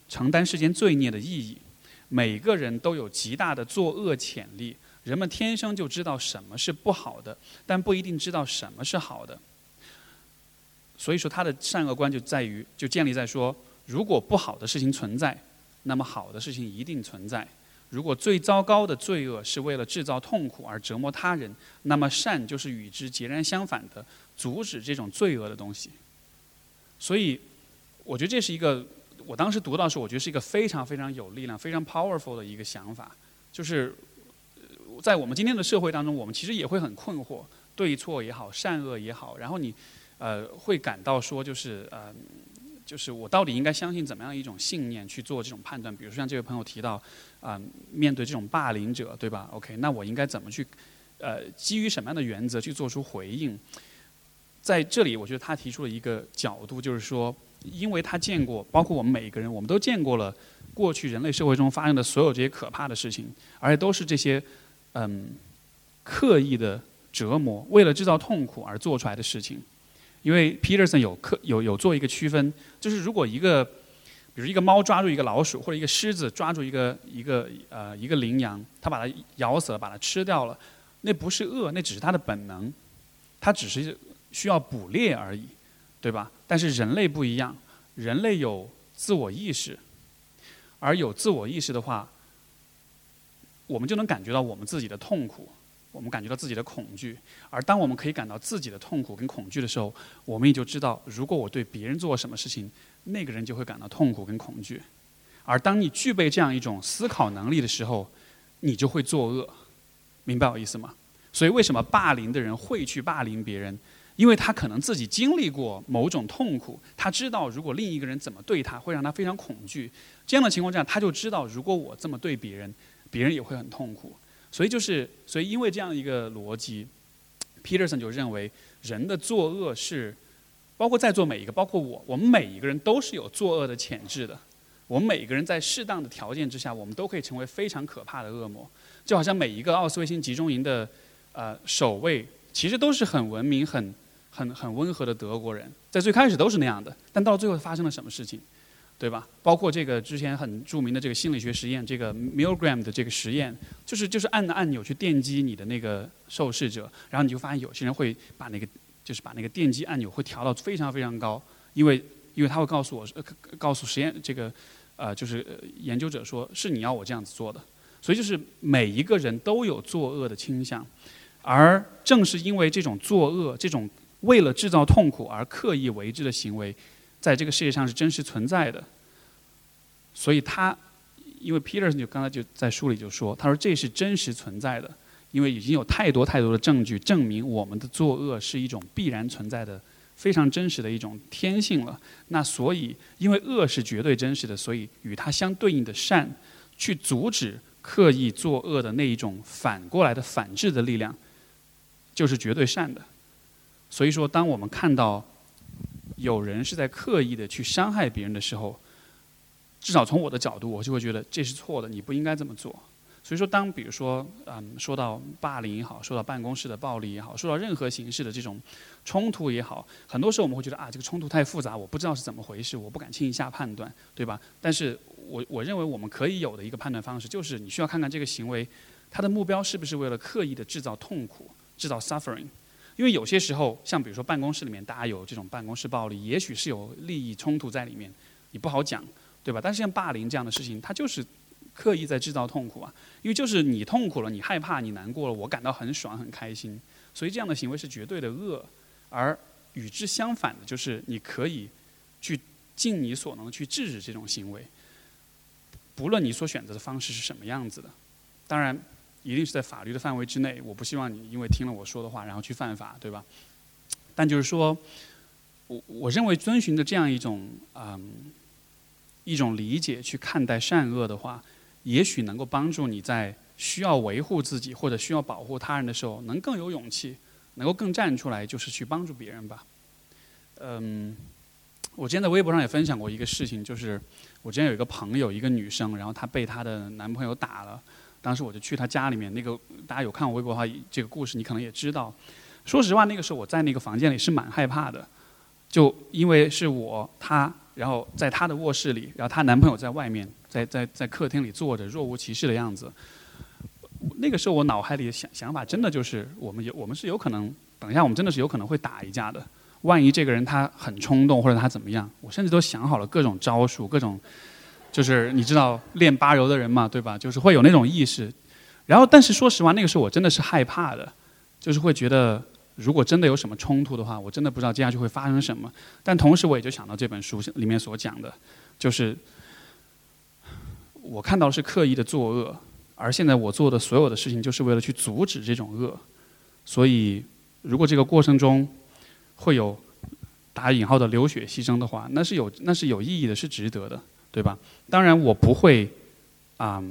承担世间罪孽的意义，每个人都有极大的作恶潜力。人们天生就知道什么是不好的，但不一定知道什么是好的。所以说，他的善恶观就在于，就建立在说，如果不好的事情存在，那么好的事情一定存在。如果最糟糕的罪恶是为了制造痛苦而折磨他人，那么善就是与之截然相反的，阻止这种罪恶的东西。所以，我觉得这是一个。我当时读到的时候，我觉得是一个非常非常有力量、非常 powerful 的一个想法，就是在我们今天的社会当中，我们其实也会很困惑，对错也好，善恶也好，然后你呃会感到说，就是呃，就是我到底应该相信怎么样一种信念去做这种判断？比如说像这位朋友提到，啊，面对这种霸凌者，对吧？OK，那我应该怎么去呃基于什么样的原则去做出回应？在这里，我觉得他提出了一个角度，就是说。因为他见过，包括我们每一个人，我们都见过了过去人类社会中发生的所有这些可怕的事情，而且都是这些嗯刻意的折磨，为了制造痛苦而做出来的事情。因为 Peterson 有刻有有做一个区分，就是如果一个，比如一个猫抓住一个老鼠，或者一个狮子抓住一个一个呃一个羚羊，它把它咬死了，把它吃掉了，那不是恶，那只是它的本能，它只是需要捕猎而已。对吧？但是人类不一样，人类有自我意识，而有自我意识的话，我们就能感觉到我们自己的痛苦，我们感觉到自己的恐惧。而当我们可以感到自己的痛苦跟恐惧的时候，我们也就知道，如果我对别人做什么事情，那个人就会感到痛苦跟恐惧。而当你具备这样一种思考能力的时候，你就会作恶，明白我意思吗？所以，为什么霸凌的人会去霸凌别人？因为他可能自己经历过某种痛苦，他知道如果另一个人怎么对他，会让他非常恐惧。这样的情况下，他就知道如果我这么对别人，别人也会很痛苦。所以就是，所以因为这样一个逻辑，Peterson 就认为人的作恶是包括在座每一个，包括我，我们每一个人都是有作恶的潜质的。我们每一个人在适当的条件之下，我们都可以成为非常可怕的恶魔。就好像每一个奥斯维辛集中营的呃守卫，其实都是很文明、很很很温和的德国人，在最开始都是那样的，但到最后发生了什么事情，对吧？包括这个之前很著名的这个心理学实验，这个 Milgram 的这个实验，就是就是按按钮去电击你的那个受试者，然后你就发现有些人会把那个就是把那个电击按钮会调到非常非常高，因为因为他会告诉我，告诉实验这个。呃，就是研究者说，是你要我这样子做的，所以就是每一个人都有作恶的倾向，而正是因为这种作恶，这种为了制造痛苦而刻意为之的行为，在这个世界上是真实存在的。所以他，因为 Peterson 就刚才就在书里就说，他说这是真实存在的，因为已经有太多太多的证据证明我们的作恶是一种必然存在的。非常真实的一种天性了。那所以，因为恶是绝对真实的，所以与它相对应的善，去阻止刻意作恶的那一种反过来的反制的力量，就是绝对善的。所以说，当我们看到有人是在刻意的去伤害别人的时候，至少从我的角度，我就会觉得这是错的，你不应该这么做。所以说，当比如说，嗯，说到霸凌也好，说到办公室的暴力也好，说到任何形式的这种冲突也好，很多时候我们会觉得啊，这个冲突太复杂，我不知道是怎么回事，我不敢轻易下判断，对吧？但是我我认为我们可以有的一个判断方式，就是你需要看看这个行为，它的目标是不是为了刻意的制造痛苦，制造 suffering。因为有些时候，像比如说办公室里面大家有这种办公室暴力，也许是有利益冲突在里面，你不好讲，对吧？但是像霸凌这样的事情，它就是。刻意在制造痛苦啊，因为就是你痛苦了，你害怕，你难过了，我感到很爽很开心，所以这样的行为是绝对的恶，而与之相反的就是你可以去尽你所能去制止这种行为，不论你所选择的方式是什么样子的，当然一定是在法律的范围之内，我不希望你因为听了我说的话然后去犯法，对吧？但就是说，我我认为遵循着这样一种嗯一种理解去看待善恶的话。也许能够帮助你在需要维护自己或者需要保护他人的时候，能更有勇气，能够更站出来，就是去帮助别人吧。嗯，我之前在微博上也分享过一个事情，就是我之前有一个朋友，一个女生，然后她被她的男朋友打了。当时我就去她家里面，那个大家有看我微博的话，这个故事你可能也知道。说实话，那个时候我在那个房间里是蛮害怕的，就因为是我她，然后在她的卧室里，然后她男朋友在外面。在在在客厅里坐着若无其事的样子，那个时候我脑海里的想想法真的就是我们有我们是有可能等一下我们真的是有可能会打一架的。万一这个人他很冲动或者他怎么样，我甚至都想好了各种招数，各种就是你知道练八柔的人嘛，对吧？就是会有那种意识。然后但是说实话，那个时候我真的是害怕的，就是会觉得如果真的有什么冲突的话，我真的不知道接下去会发生什么。但同时我也就想到这本书里面所讲的，就是。我看到是刻意的作恶，而现在我做的所有的事情就是为了去阻止这种恶。所以，如果这个过程中会有打引号的流血牺牲的话，那是有那是有意义的，是值得的，对吧？当然，我不会啊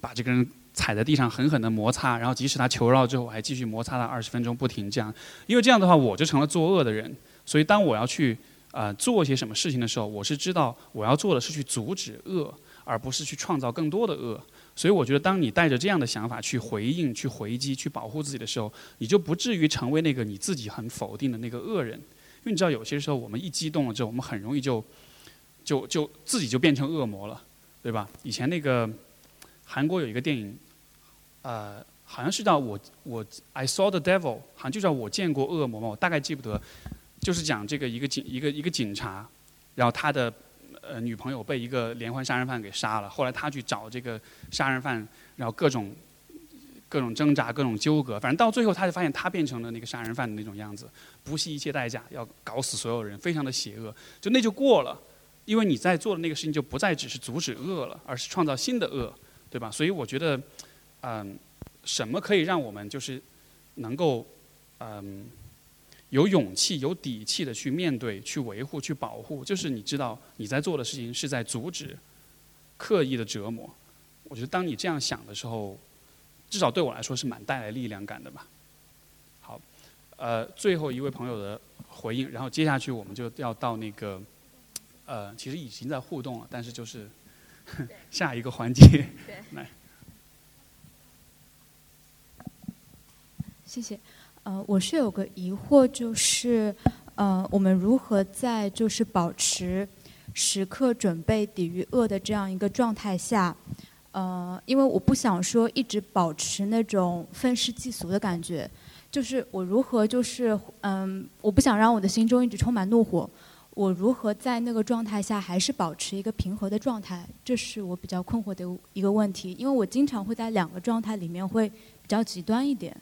把这个人踩在地上狠狠的摩擦，然后即使他求饶之后，我还继续摩擦他二十分钟不停，这样，因为这样的话我就成了作恶的人。所以，当我要去啊做些什么事情的时候，我是知道我要做的是去阻止恶。而不是去创造更多的恶，所以我觉得，当你带着这样的想法去回应、去回击、去保护自己的时候，你就不至于成为那个你自己很否定的那个恶人。因为你知道，有些时候我们一激动了之后，我们很容易就就就自己就变成恶魔了，对吧？以前那个韩国有一个电影，呃，好像是叫我我 I saw the devil，好像就叫我见过恶魔嘛，我大概记不得，就是讲这个一个警一个一个警察，然后他的。呃，女朋友被一个连环杀人犯给杀了。后来他去找这个杀人犯，然后各种各种挣扎，各种纠葛。反正到最后，他就发现他变成了那个杀人犯的那种样子，不惜一切代价要搞死所有人，非常的邪恶。就那就过了，因为你在做的那个事情就不再只是阻止恶了，而是创造新的恶，对吧？所以我觉得，嗯，什么可以让我们就是能够，嗯。有勇气、有底气的去面对、去维护、去保护，就是你知道你在做的事情是在阻止刻意的折磨。我觉得当你这样想的时候，至少对我来说是蛮带来力量感的吧。好，呃，最后一位朋友的回应，然后接下去我们就要到那个，呃，其实已经在互动了，但是就是 下一个环节，来，
谢谢。呃，我是有个疑惑，就是呃，我们如何在就是保持时刻准备抵御恶的这样一个状态下，呃，因为我不想说一直保持那种愤世嫉俗的感觉。就是我如何就是嗯，我不想让我的心中一直充满怒火。我如何在那个状态下还是保持一个平和的状态？这是我比较困惑的一个问题。因为我经常会在两个状态里面会比较极端一点，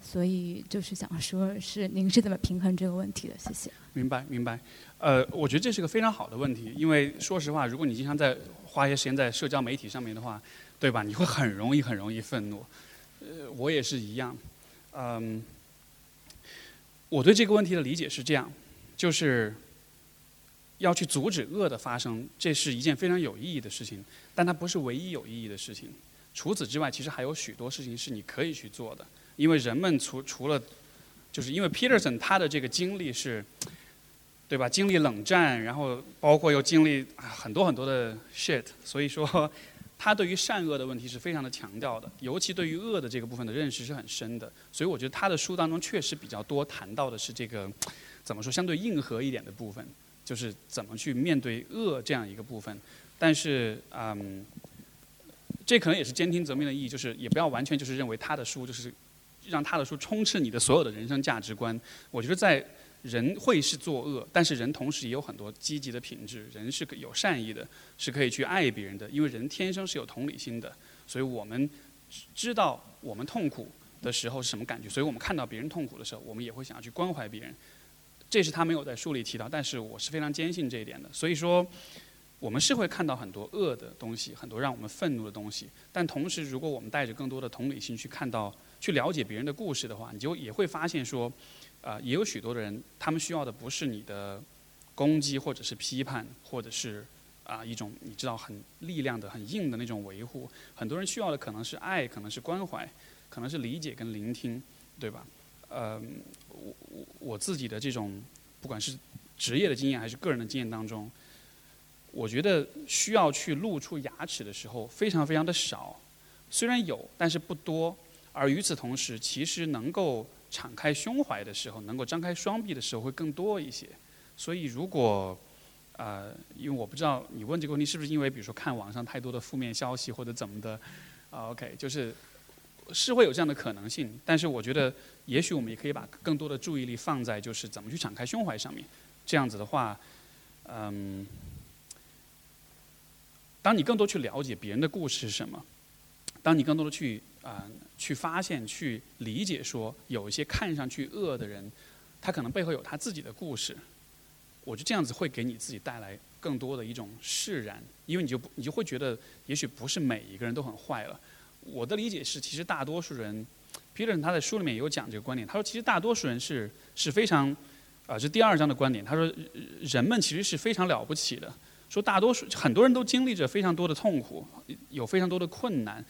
所以就是想说，是您是怎么平衡这个问题的？谢谢。
明白，明白。呃，我觉得这是个非常好的问题，因为说实话，如果你经常在花一些时间在社交媒体上面的话，对吧？你会很容易很容易愤怒。呃，我也是一样。嗯，我对这个问题的理解是这样，就是要去阻止恶的发生，这是一件非常有意义的事情，但它不是唯一有意义的事情。除此之外，其实还有许多事情是你可以去做的，因为人们除除了，就是因为 Peterson 他的这个经历是，对吧？经历冷战，然后包括又经历很多很多的 shit，所以说。他对于善恶的问题是非常的强调的，尤其对于恶的这个部分的认识是很深的，所以我觉得他的书当中确实比较多谈到的是这个，怎么说相对硬核一点的部分，就是怎么去面对恶这样一个部分。但是，嗯，这可能也是兼听则明的意义，就是也不要完全就是认为他的书就是让他的书充斥你的所有的人生价值观。我觉得在。人会是作恶，但是人同时也有很多积极的品质。人是有善意的，是可以去爱别人的，因为人天生是有同理心的。所以我们知道我们痛苦的时候是什么感觉，所以我们看到别人痛苦的时候，我们也会想要去关怀别人。这是他没有在书里提到，但是我是非常坚信这一点的。所以说，我们是会看到很多恶的东西，很多让我们愤怒的东西。但同时，如果我们带着更多的同理心去看到、去了解别人的故事的话，你就也会发现说。啊，也有许多的人，他们需要的不是你的攻击，或者是批判，或者是啊一种你知道很力量的、很硬的那种维护。很多人需要的可能是爱，可能是关怀，可能是理解跟聆听，对吧？呃，我我我自己的这种不管是职业的经验还是个人的经验当中，我觉得需要去露出牙齿的时候非常非常的少，虽然有，但是不多。而与此同时，其实能够。敞开胸怀的时候，能够张开双臂的时候会更多一些。所以，如果，呃，因为我不知道你问这个问题是不是因为，比如说看网上太多的负面消息或者怎么的，啊，OK，就是是会有这样的可能性。但是，我觉得也许我们也可以把更多的注意力放在就是怎么去敞开胸怀上面。这样子的话，嗯，当你更多去了解别人的故事是什么，当你更多的去啊。去发现、去理解，说有一些看上去恶的人，他可能背后有他自己的故事。我觉得这样子会给你自己带来更多的一种释然，因为你就不，你就会觉得，也许不是每一个人都很坏了。我的理解是，其实大多数人，Peter 他在书里面有讲这个观点。他说，其实大多数人是是非常，啊，这第二章的观点。他说，人们其实是非常了不起的。说大多数很多人都经历着非常多的痛苦，有非常多的困难。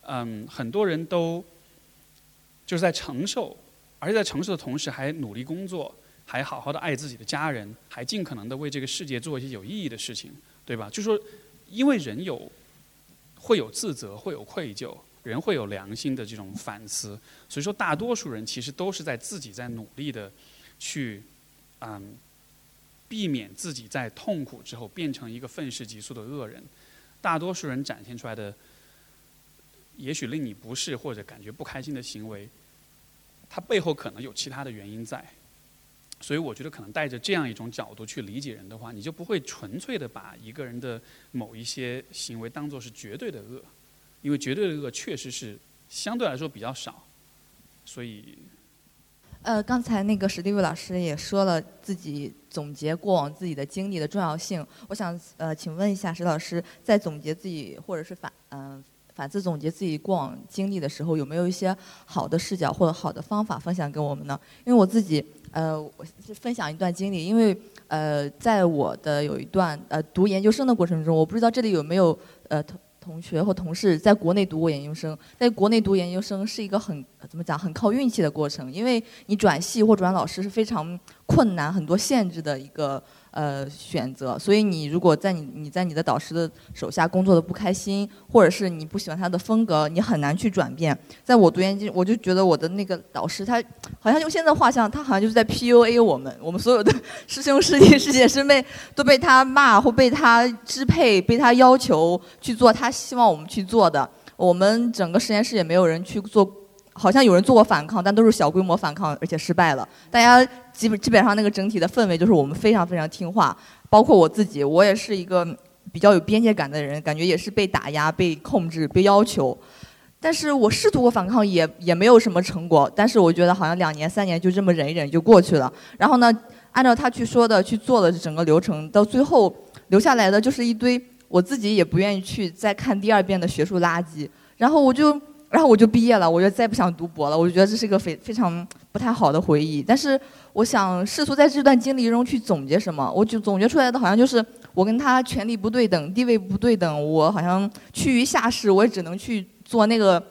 嗯，很多人都就是在承受，而且在承受的同时还努力工作，还好好的爱自己的家人，还尽可能的为这个世界做一些有意义的事情，对吧？就说，因为人有会有自责，会有愧疚，人会有良心的这种反思，所以说大多数人其实都是在自己在努力的去嗯避免自己在痛苦之后变成一个愤世嫉俗的恶人。大多数人展现出来的。也许令你不适或者感觉不开心的行为，它背后可能有其他的原因在，所以我觉得可能带着这样一种角度去理解人的话，你就不会纯粹的把一个人的某一些行为当做是绝对的恶，因为绝对的恶确实是相对来说比较少，所以，
呃，刚才那个史蒂夫老师也说了自己总结过往自己的经历的重要性，我想呃，请问一下史老师，在总结自己或者是反嗯。反思总结自己过往经历的时候，有没有一些好的视角或者好的方法分享给我们呢？因为我自己，呃，我是分享一段经历。因为，呃，在我的有一段呃读研究生的过程中，我不知道这里有没有呃同同学或同事在国内读过研究生。在国内读研究生是一个很怎么讲很靠运气的过程，因为你转系或转老师是非常困难、很多限制的一个呃选择。所以你如果在你你在你的导师的手下工作的不开心，或者是你不喜欢他的风格，你很难去转变。在我读研究，我就觉得我的那个导师他好像用现在画像，他好像就是在 PUA 我们，我们所有的师兄师弟师姐师妹都被他骂或被他支配，被他要求去做他希望我们去做的。我们整个实验室也没有人去做，好像有人做过反抗，但都是小规模反抗，而且失败了。大家基本基本上那个整体的氛围就是我们非常非常听话，包括我自己，我也是一个比较有边界感的人，感觉也是被打压、被控制、被要求。但是我试图过反抗，也也没有什么成果。但是我觉得好像两年、三年就这么忍一忍就过去了。然后呢，按照他去说的去做了整个流程，到最后留下来的就是一堆。我自己也不愿意去再看第二遍的学术垃圾，然后我就，然后我就毕业了，我就再不想读博了。我就觉得这是一个非非常不太好的回忆。但是我想试图在这段经历中去总结什么，我就总结出来的好像就是我跟他权力不对等，地位不对等，我好像趋于下士，我也只能去做那个，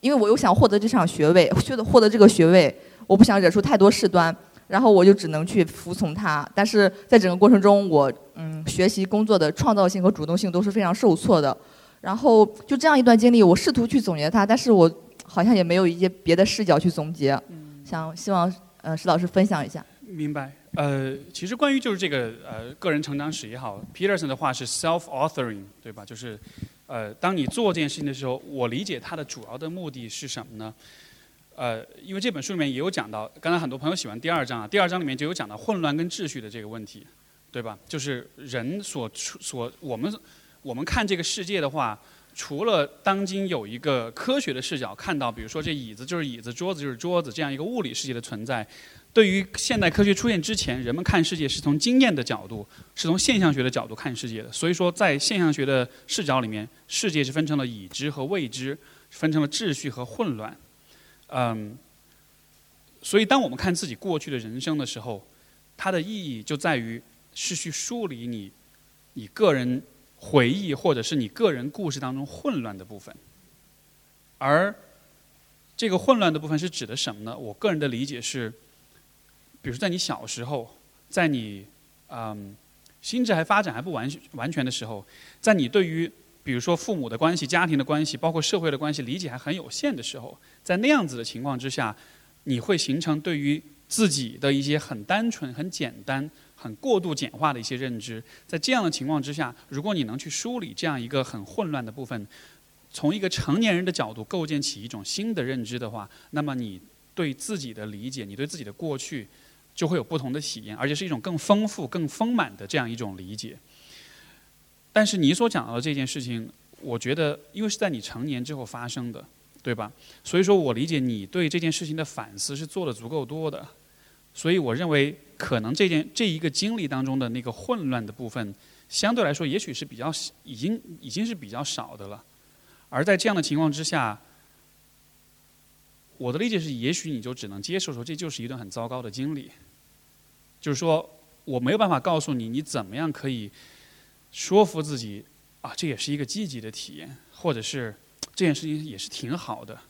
因为我又想获得这场学位，获得获得这个学位，我不想惹出太多事端。然后我就只能去服从他，但是在整个过程中，我嗯学习工作的创造性和主动性都是非常受挫的。然后就这样一段经历，我试图去总结它，但是我好像也没有一些别的视角去总结。想希望呃石老师分享一下。
明白。呃，其实关于就是这个呃个人成长史也好，Peterson 的话是 self-authoring，对吧？就是呃当你做这件事情的时候，我理解它的主要的目的是什么呢？呃，因为这本书里面也有讲到，刚才很多朋友喜欢第二章啊，第二章里面就有讲到混乱跟秩序的这个问题，对吧？就是人所出所我们我们看这个世界的话，除了当今有一个科学的视角看到，比如说这椅子就是椅子，桌子就是桌子这样一个物理世界的存在，对于现代科学出现之前，人们看世界是从经验的角度，是从现象学的角度看世界的。所以说，在现象学的视角里面，世界是分成了已知和未知，分成了秩序和混乱。嗯，所以当我们看自己过去的人生的时候，它的意义就在于是去梳理你你个人回忆或者是你个人故事当中混乱的部分。而这个混乱的部分是指的什么呢？我个人的理解是，比如说在你小时候，在你嗯心智还发展还不完完全的时候，在你对于比如说父母的关系、家庭的关系，包括社会的关系，理解还很有限的时候，在那样子的情况之下，你会形成对于自己的一些很单纯、很简单、很过度简化的一些认知。在这样的情况之下，如果你能去梳理这样一个很混乱的部分，从一个成年人的角度构建起一种新的认知的话，那么你对自己的理解，你对自己的过去，就会有不同的体验，而且是一种更丰富、更丰满的这样一种理解。但是你所讲到的这件事情，我觉得，因为是在你成年之后发生的，对吧？所以说我理解你对这件事情的反思是做的足够多的，所以我认为可能这件这一个经历当中的那个混乱的部分，相对来说也许是比较已经已经是比较少的了。而在这样的情况之下，我的理解是，也许你就只能接受说这就是一段很糟糕的经历，就是说我没有办法告诉你你怎么样可以。说服自己啊，这也是一个积极的体验，或者是这件事情也是挺好的，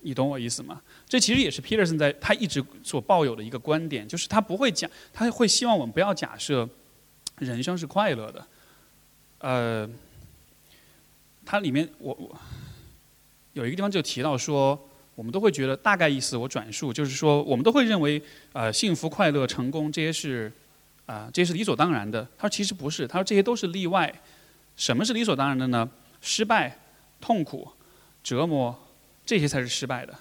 你懂我意思吗？这其实也是 Peterson 在他一直所抱有的一个观点，就是他不会讲，他会希望我们不要假设人生是快乐的。呃，它里面我我有一个地方就提到说，我们都会觉得大概意思，我转述就是说，我们都会认为呃幸福、快乐、成功这些是。啊，这是理所当然的。他说其实不是，他说这些都是例外。什么是理所当然的呢？失败、痛苦、折磨，这些才是失败的。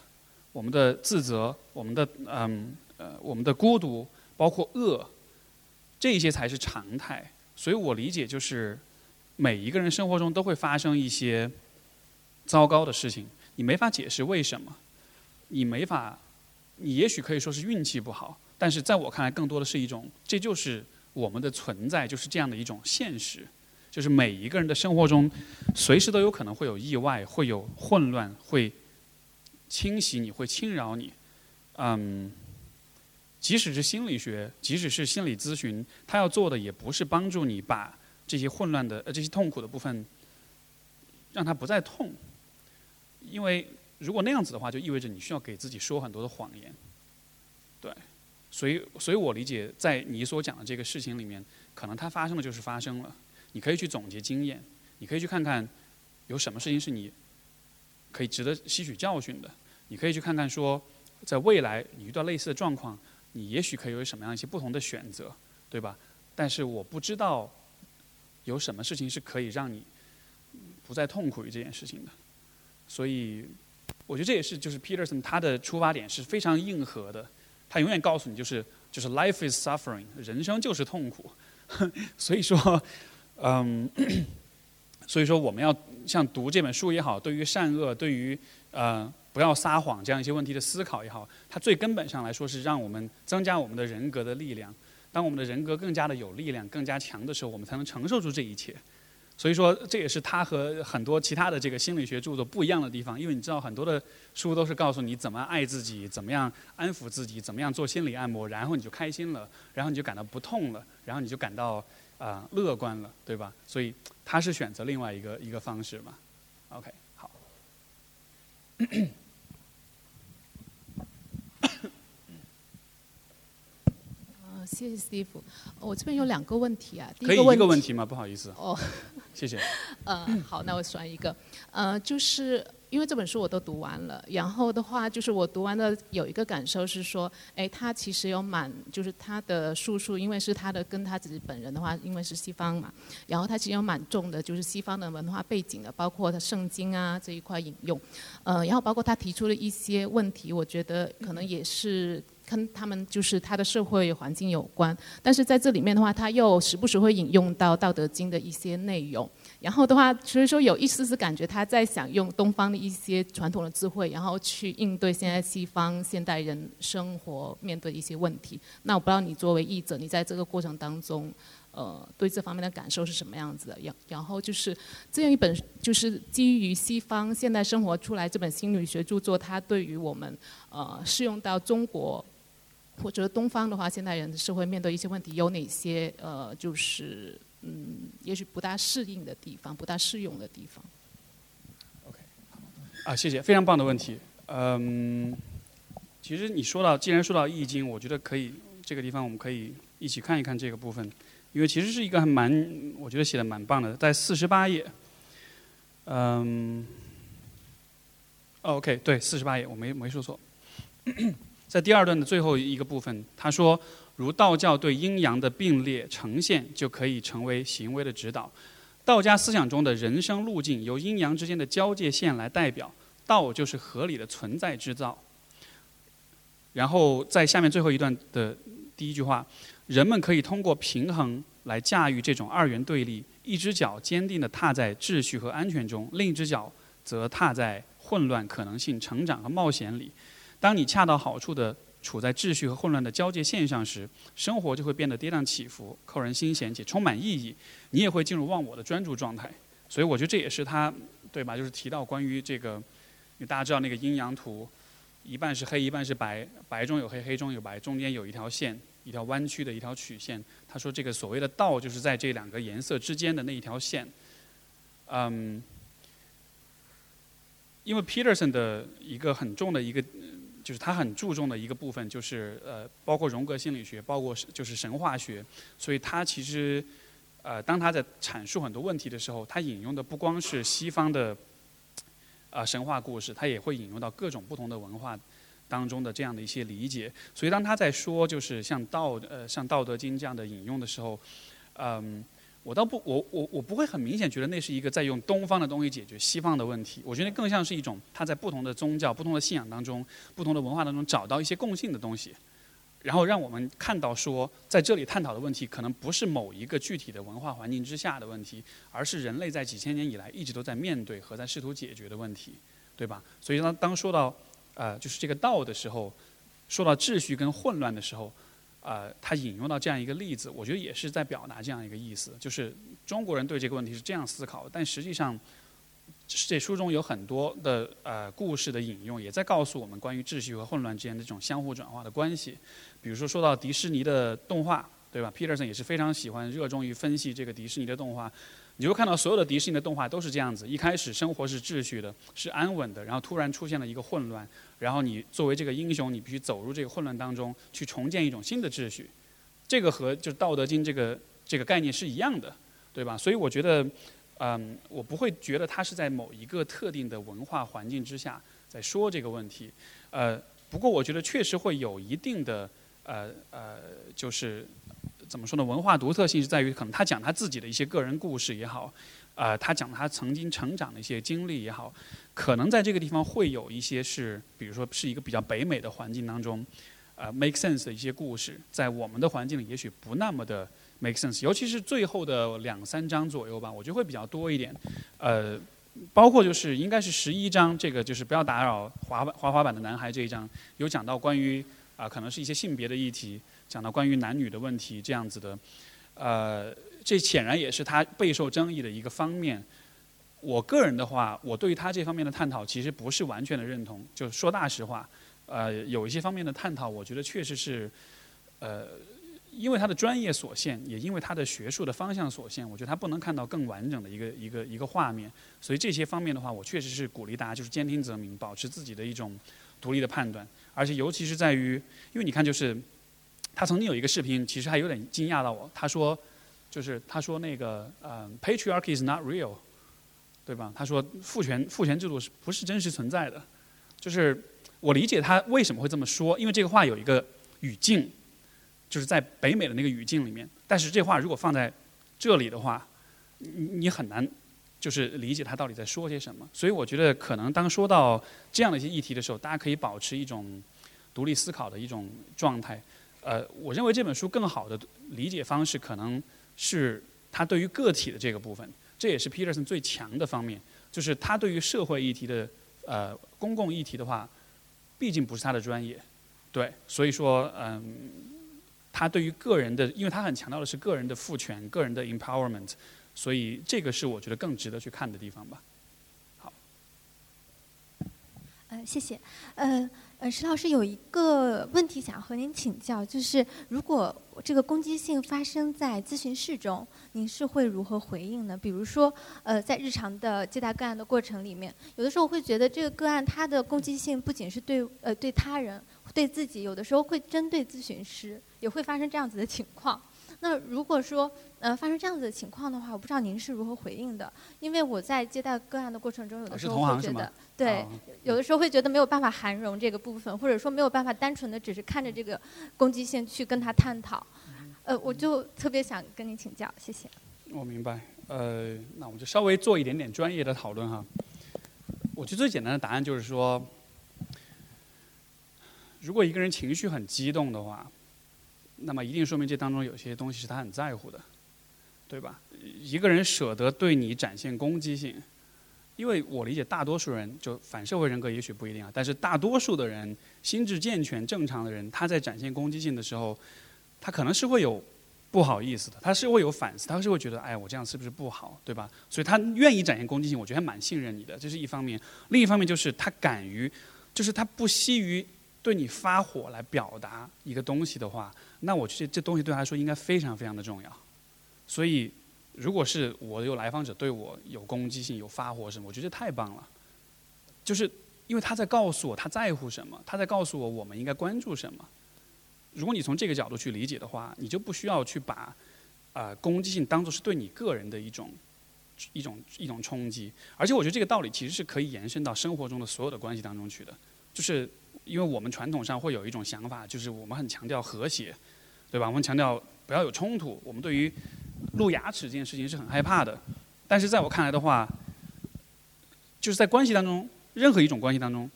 我们的自责，我们的嗯呃，我们的孤独，包括恶，这些才是常态。所以我理解就是，每一个人生活中都会发生一些糟糕的事情，你没法解释为什么，你没法，你也许可以说是运气不好。但是在我看来，更多的是一种，这就是我们的存在，就是这样的一种现实，就是每一个人的生活中，随时都有可能会有意外，会有混乱，会侵袭你，会侵扰你。嗯，即使是心理学，即使是心理咨询，他要做的也不是帮助你把这些混乱的、呃这些痛苦的部分，让它不再痛，因为如果那样子的话，就意味着你需要给自己说很多的谎言，对。所以，所以我理解，在你所讲的这个事情里面，可能它发生了就是发生了。你可以去总结经验，你可以去看看有什么事情是你可以值得吸取教训的。你可以去看看说，在未来你遇到类似的状况，你也许可以有什么样一些不同的选择，对吧？但是我不知道有什么事情是可以让你不再痛苦于这件事情的。所以，我觉得这也是就是 Peterson 他的出发点是非常硬核的。他永远告诉你就是就是 life is suffering，人生就是痛苦。所以说，嗯，所以说我们要像读这本书也好，对于善恶，对于呃不要撒谎这样一些问题的思考也好，它最根本上来说是让我们增加我们的人格的力量。当我们的人格更加的有力量、更加强的时候，我们才能承受住这一切。所以说，这也是他和很多其他的这个心理学著作不一样的地方。因为你知道，很多的书都是告诉你怎么爱自己，怎么样安抚自己，怎么样做心理按摩，然后你就开心了，然后你就感到不痛了，然后你就感到啊乐观了，对吧？所以他是选择另外一个一个方式嘛。OK，好。
谢谢 Steve，我这边有两个问题啊。
可以一个问题吗？不好意思。
哦，
谢谢。
呃，好，那我选一个。呃，就是因为这本书我都读完了，然后的话，就是我读完的有一个感受是说，哎，他其实有蛮，就是他的述述，因为是他的跟他自己本人的话，因为是西方嘛，然后他其实有蛮重的，就是西方的文化背景的，包括他圣经啊这一块引用，呃，然后包括他提出了一些问题，我觉得可能也是。跟他们就是他的社会环境有关，但是在这里面的话，他又时不时会引用到《道德经》的一些内容。然后的话，所以说有一丝丝感觉他在想用东方的一些传统的智慧，然后去应对现在西方现代人生活面对一些问题。那我不知道你作为译者，你在这个过程当中，呃，对这方面的感受是什么样子的？然然后就是这样一本就是基于西方现代生活出来这本心理学著作，它对于我们呃适用到中国。或者东方的话，现代人的社会面对一些问题，有哪些呃，就是嗯，也许不大适应的地方，不大适用的地方。
OK，啊，谢谢，非常棒的问题。嗯，其实你说到，既然说到易经，我觉得可以这个地方我们可以一起看一看这个部分，因为其实是一个还蛮，我觉得写的蛮棒的，在四十八页。嗯，OK，对，四十八页，我没没说错。在第二段的最后一个部分，他说：“如道教对阴阳的并列呈现，就可以成为行为的指导。道家思想中的人生路径由阴阳之间的交界线来代表，道就是合理的存在制造。”然后在下面最后一段的第一句话：“人们可以通过平衡来驾驭这种二元对立，一只脚坚定地踏在秩序和安全中，另一只脚则踏在混乱、可能性、成长和冒险里。”当你恰到好处的处在秩序和混乱的交界线上时，生活就会变得跌宕起伏、扣人心弦且充满意义。你也会进入忘我的专注状态。所以我觉得这也是他，对吧？就是提到关于这个，因为大家知道那个阴阳图，一半是黑，一半是白，白中有黑，黑中有白，中间有一条线，一条弯曲的一条曲线。他说这个所谓的道，就是在这两个颜色之间的那一条线。嗯，因为 Peterson 的一个很重的一个。就是他很注重的一个部分，就是呃，包括荣格心理学，包括就是神话学，所以他其实，呃，当他在阐述很多问题的时候，他引用的不光是西方的，啊神话故事，他也会引用到各种不同的文化当中的这样的一些理解。所以当他在说就是像道呃像《道德经》这样的引用的时候，嗯。我倒不，我我我不会很明显觉得那是一个在用东方的东西解决西方的问题。我觉得更像是一种他在不同的宗教、不同的信仰当中、不同的文化当中找到一些共性的东西，然后让我们看到说，在这里探讨的问题可能不是某一个具体的文化环境之下的问题，而是人类在几千年以来一直都在面对和在试图解决的问题，对吧？所以当当说到呃就是这个道的时候，说到秩序跟混乱的时候。呃，他引用到这样一个例子，我觉得也是在表达这样一个意思，就是中国人对这个问题是这样思考，但实际上，这书中有很多的呃故事的引用，也在告诉我们关于秩序和混乱之间的这种相互转化的关系。比如说说到迪士尼的动画，对吧？Peterson 也是非常喜欢、热衷于分析这个迪士尼的动画。你会看到所有的迪士尼的动画都是这样子，一开始生活是秩序的，是安稳的，然后突然出现了一个混乱，然后你作为这个英雄，你必须走入这个混乱当中，去重建一种新的秩序。这个和就《道德经》这个这个概念是一样的，对吧？所以我觉得，嗯，我不会觉得他是在某一个特定的文化环境之下在说这个问题，呃，不过我觉得确实会有一定的，呃呃，就是怎么说呢？文化独特性是在于，可能他讲他自己的一些个人故事也好，呃，他讲他曾经成长的一些经历也好，可能在这个地方会有一些是，比如说是一个比较北美的环境当中。呃，make sense 的一些故事，在我们的环境里也许不那么的 make sense，尤其是最后的两三章左右吧，我觉得会比较多一点。呃，包括就是应该是十一章，这个就是不要打扰滑滑滑板的男孩这一章，有讲到关于啊，可能是一些性别的议题，讲到关于男女的问题这样子的。呃，这显然也是他备受争议的一个方面。我个人的话，我对于他这方面的探讨其实不是完全的认同，就说大实话。呃，有一些方面的探讨，我觉得确实是，呃，因为他的专业所限，也因为他的学术的方向所限，我觉得他不能看到更完整的一个一个一个画面。所以这些方面的话，我确实是鼓励大家就是兼听则明，保持自己的一种独立的判断。而且尤其是在于，因为你看，就是他曾经有一个视频，其实还有点惊讶到我。他说，就是他说那个呃，patriarchy is not real，对吧？他说父权父权制度是不是真实存在的？就是。我理解他为什么会这么说，因为这个话有一个语境，就是在北美的那个语境里面。但是这话如果放在这里的话，你你很难就是理解他到底在说些什么。所以我觉得可能当说到这样的一些议题的时候，大家可以保持一种独立思考的一种状态。呃，我认为这本书更好的理解方式可能是他对于个体的这个部分，这也是 Peterson 最强的方面，就是他对于社会议题的呃公共议题的话。毕竟不是他的专业，对，所以说，嗯，他对于个人的，因为他很强调的是个人的赋权、个人的 empowerment，所以这个是我觉得更值得去看的地方吧。好，
呃，谢谢，呃。呃，石老师有一个问题想和您请教，就是如果这个攻击性发生在咨询室中，您是会如何回应呢？比如说，呃，在日常的接待个案的过程里面，有的时候会觉得这个个案它的攻击性不仅是对呃对他人，对自己，有的时候会针对咨询师，也会发生这样子的情况。那如果说呃发生这样子的情况的话，我不知道您是如何回应的？因为我在接待个案的过程中，有的时候会觉得，对，有的时候会觉得没有办法涵容这个部分，或者说没有办法单纯的只是看着这个攻击性去跟他探讨。呃，我就特别想跟您请教，谢谢。
我明白，呃，那我就稍微做一点点专业的讨论哈。我觉得最简单的答案就是说，如果一个人情绪很激动的话。那么一定说明这当中有些东西是他很在乎的，对吧？一个人舍得对你展现攻击性，因为我理解大多数人就反社会人格也许不一定啊，但是大多数的人心智健全正常的人，他在展现攻击性的时候，他可能是会有不好意思的，他是会有反思，他是会觉得哎，我这样是不是不好，对吧？所以他愿意展现攻击性，我觉得还蛮信任你的，这是一方面。另一方面就是他敢于，就是他不惜于对你发火来表达一个东西的话。那我觉得这东西对他来说应该非常非常的重要，所以如果是我有来访者对我有攻击性、有发火什么，我觉得太棒了，就是因为他在告诉我他在乎什么，他在告诉我我们应该关注什么。如果你从这个角度去理解的话，你就不需要去把啊攻击性当做是对你个人的一种一种一种冲击。而且我觉得这个道理其实是可以延伸到生活中的所有的关系当中去的，就是因为我们传统上会有一种想法，就是我们很强调和谐。对吧？我们强调不要有冲突。我们对于露牙齿这件事情是很害怕的。但是在我看来的话，就是在关系当中，任何一种关系当中，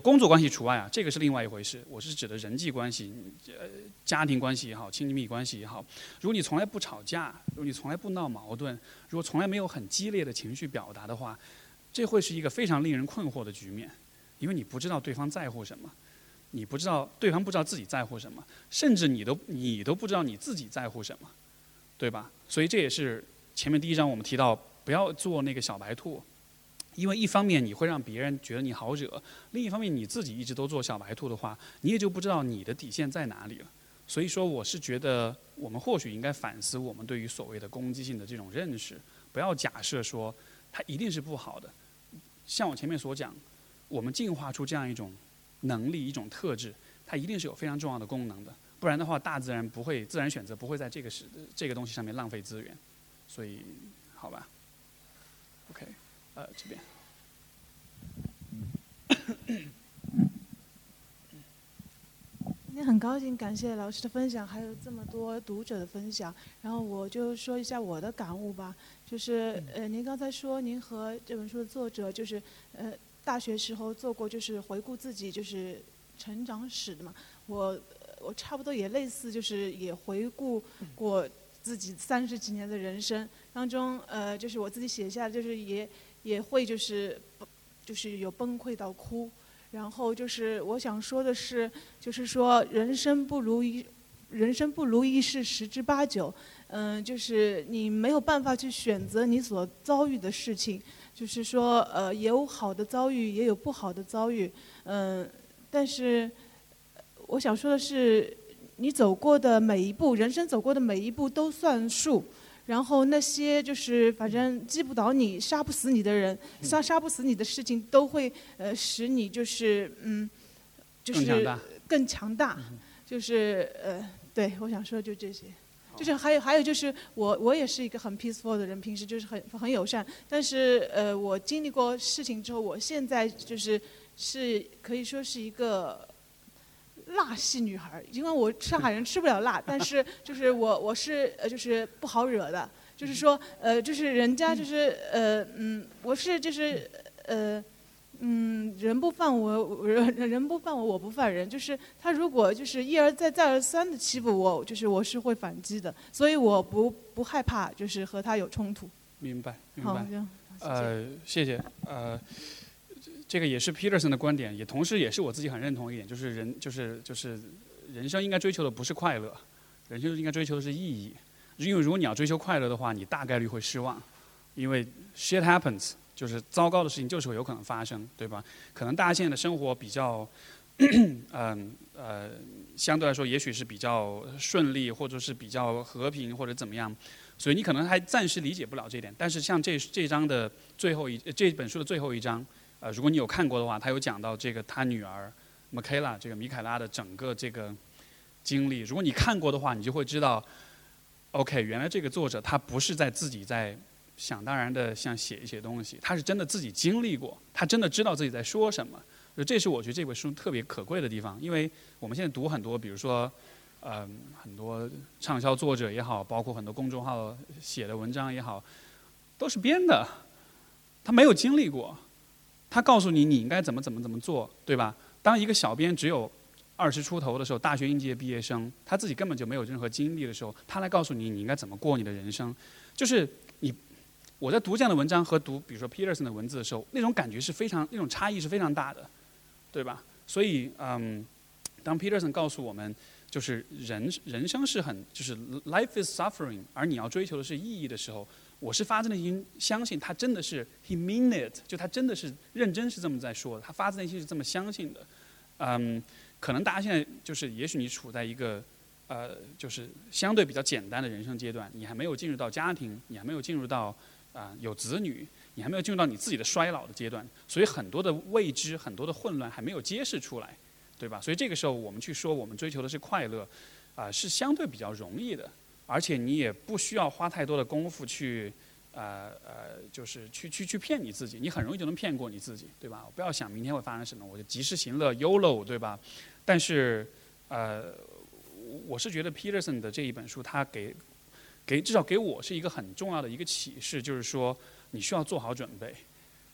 工作关系除外啊，这个是另外一回事。我是指的人际关系，呃，家庭关系也好，亲密关系也好。如果你从来不吵架，如果你从来不闹矛盾，如果从来没有很激烈的情绪表达的话，这会是一个非常令人困惑的局面，因为你不知道对方在乎什么。你不知道对方不知道自己在乎什么，甚至你都你都不知道你自己在乎什么，对吧？所以这也是前面第一章我们提到不要做那个小白兔，因为一方面你会让别人觉得你好惹，另一方面你自己一直都做小白兔的话，你也就不知道你的底线在哪里了。所以说，我是觉得我们或许应该反思我们对于所谓的攻击性的这种认识，不要假设说它一定是不好的。像我前面所讲，我们进化出这样一种能力、一种特质，它一定是有非常重要的功能的。不然的话，大自然不会自然选择不会在这个是这个东西上面浪费资源。所以，好吧，OK，呃，这边。
今天很高兴，感谢老师的分享，还有这么多读者的分享。然后我就说一下我的感悟吧，就是呃，您刚才说您和这本书的作者就是呃大学时候做过就是回顾自己就是成长史的嘛。我我差不多也类似，就是也回顾过自己三十几年的人生当中，呃，就是我自己写下，就是也也会就是就是有崩溃到哭。然后就是我想说的是，就是说人生不如意，人生不如意事十之八九。嗯，就是你没有办法去选择你所遭遇的事情，就是说呃也有好的遭遇，也有不好的遭遇。嗯，但是我想说的是，你走过的每一步，人生走过的每一步都算数。然后那些就是反正击不倒你、杀不死你的人，杀杀不死你的事情，都会呃使你就是嗯，就是更强大，就是呃，对我想说就这些，就是还有还有就是我我也是一个很 peaceful 的人，平时就是很很友善，但是呃我经历过事情之后，我现在就是是可以说是一个。辣系女孩，因为我上海人吃不了辣，但是 就是我我是呃就是不好惹的，就是说呃就是人家就是呃嗯我是就是呃嗯人不犯我人 人不犯我我不犯人，就是他如果就是一而再再而三的欺负我，就是我是会反击的，所以我不不害怕就是和他有冲突。
明白明白。呃谢谢呃。这个也是 Peterson 的观点，也同时也是我自己很认同一点，就是人就是就是人生应该追求的不是快乐，人生应该追求的是意义。因为如果你要追求快乐的话，你大概率会失望，因为 shit happens，就是糟糕的事情就是会有可能发生，对吧？可能大家现在的生活比较，嗯呃，相对来说也许是比较顺利，或者是比较和平或者怎么样，所以你可能还暂时理解不了这点。但是像这这章的最后一这本书的最后一章。呃，如果你有看过的话，他有讲到这个他女儿 m i k a e l a 这个米凯拉的整个这个经历。如果你看过的话，你就会知道，OK，原来这个作者他不是在自己在想当然的像写一些东西，他是真的自己经历过，他真的知道自己在说什么。这是我觉得这本书特别可贵的地方，因为我们现在读很多，比如说，呃，很多畅销作者也好，包括很多公众号写的文章也好，都是编的，他没有经历过。他告诉你你应该怎么怎么怎么做，对吧？当一个小编只有二十出头的时候，大学应届毕业生，他自己根本就没有任何经历的时候，他来告诉你你应该怎么过你的人生，就是你我在读这样的文章和读比如说 Peterson 的文字的时候，那种感觉是非常那种差异是非常大的，对吧？所以嗯，当 Peterson 告诉我们就是人人生是很就是 life is suffering，而你要追求的是意义的时候。我是发自内心相信他真的是 he mean it，就他真的是认真是这么在说的，他发自内心是这么相信的。嗯，可能大家现在就是，也许你处在一个呃，就是相对比较简单的人生阶段，你还没有进入到家庭，你还没有进入到啊有子女，你还没有进入到你自己的衰老的阶段，所以很多的未知、很多的混乱还没有揭示出来，对吧？所以这个时候我们去说我们追求的是快乐，啊，是相对比较容易的。而且你也不需要花太多的功夫去，呃呃，就是去去去骗你自己，你很容易就能骗过你自己，对吧？不要想明天会发生什么，我就及时行乐，YOLO，对吧？但是，呃，我是觉得 Peterson 的这一本书，他给给至少给我是一个很重要的一个启示，就是说你需要做好准备，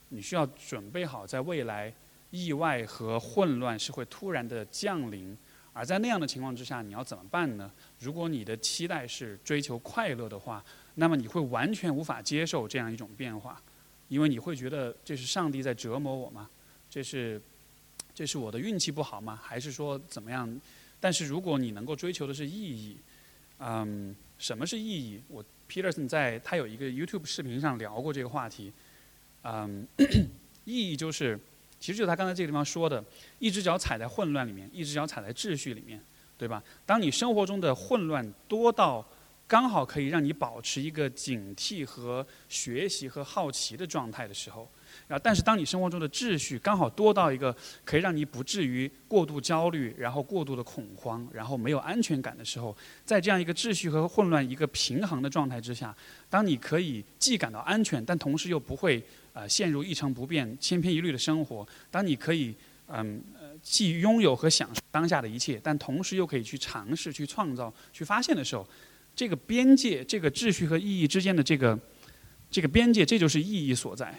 你需要准备好在未来意外和混乱是会突然的降临。而在那样的情况之下，你要怎么办呢？如果你的期待是追求快乐的话，那么你会完全无法接受这样一种变化，因为你会觉得这是上帝在折磨我吗？这是，这是我的运气不好吗？还是说怎么样？但是如果你能够追求的是意义，嗯，什么是意义？我 Peterson 在他有一个 YouTube 视频上聊过这个话题，嗯，意义就是。其实就他刚才这个地方说的，一只脚踩在混乱里面，一只脚踩在秩序里面，对吧？当你生活中的混乱多到刚好可以让你保持一个警惕和学习和好奇的状态的时候，然后但是当你生活中的秩序刚好多到一个可以让你不至于过度焦虑，然后过度的恐慌，然后没有安全感的时候，在这样一个秩序和混乱一个平衡的状态之下，当你可以既感到安全，但同时又不会呃陷入一成不变、千篇一律的生活，当你可以嗯呃。既拥有和享受当下的一切，但同时又可以去尝试、去创造、去发现的时候，这个边界、这个秩序和意义之间的这个这个边界，这就是意义所在。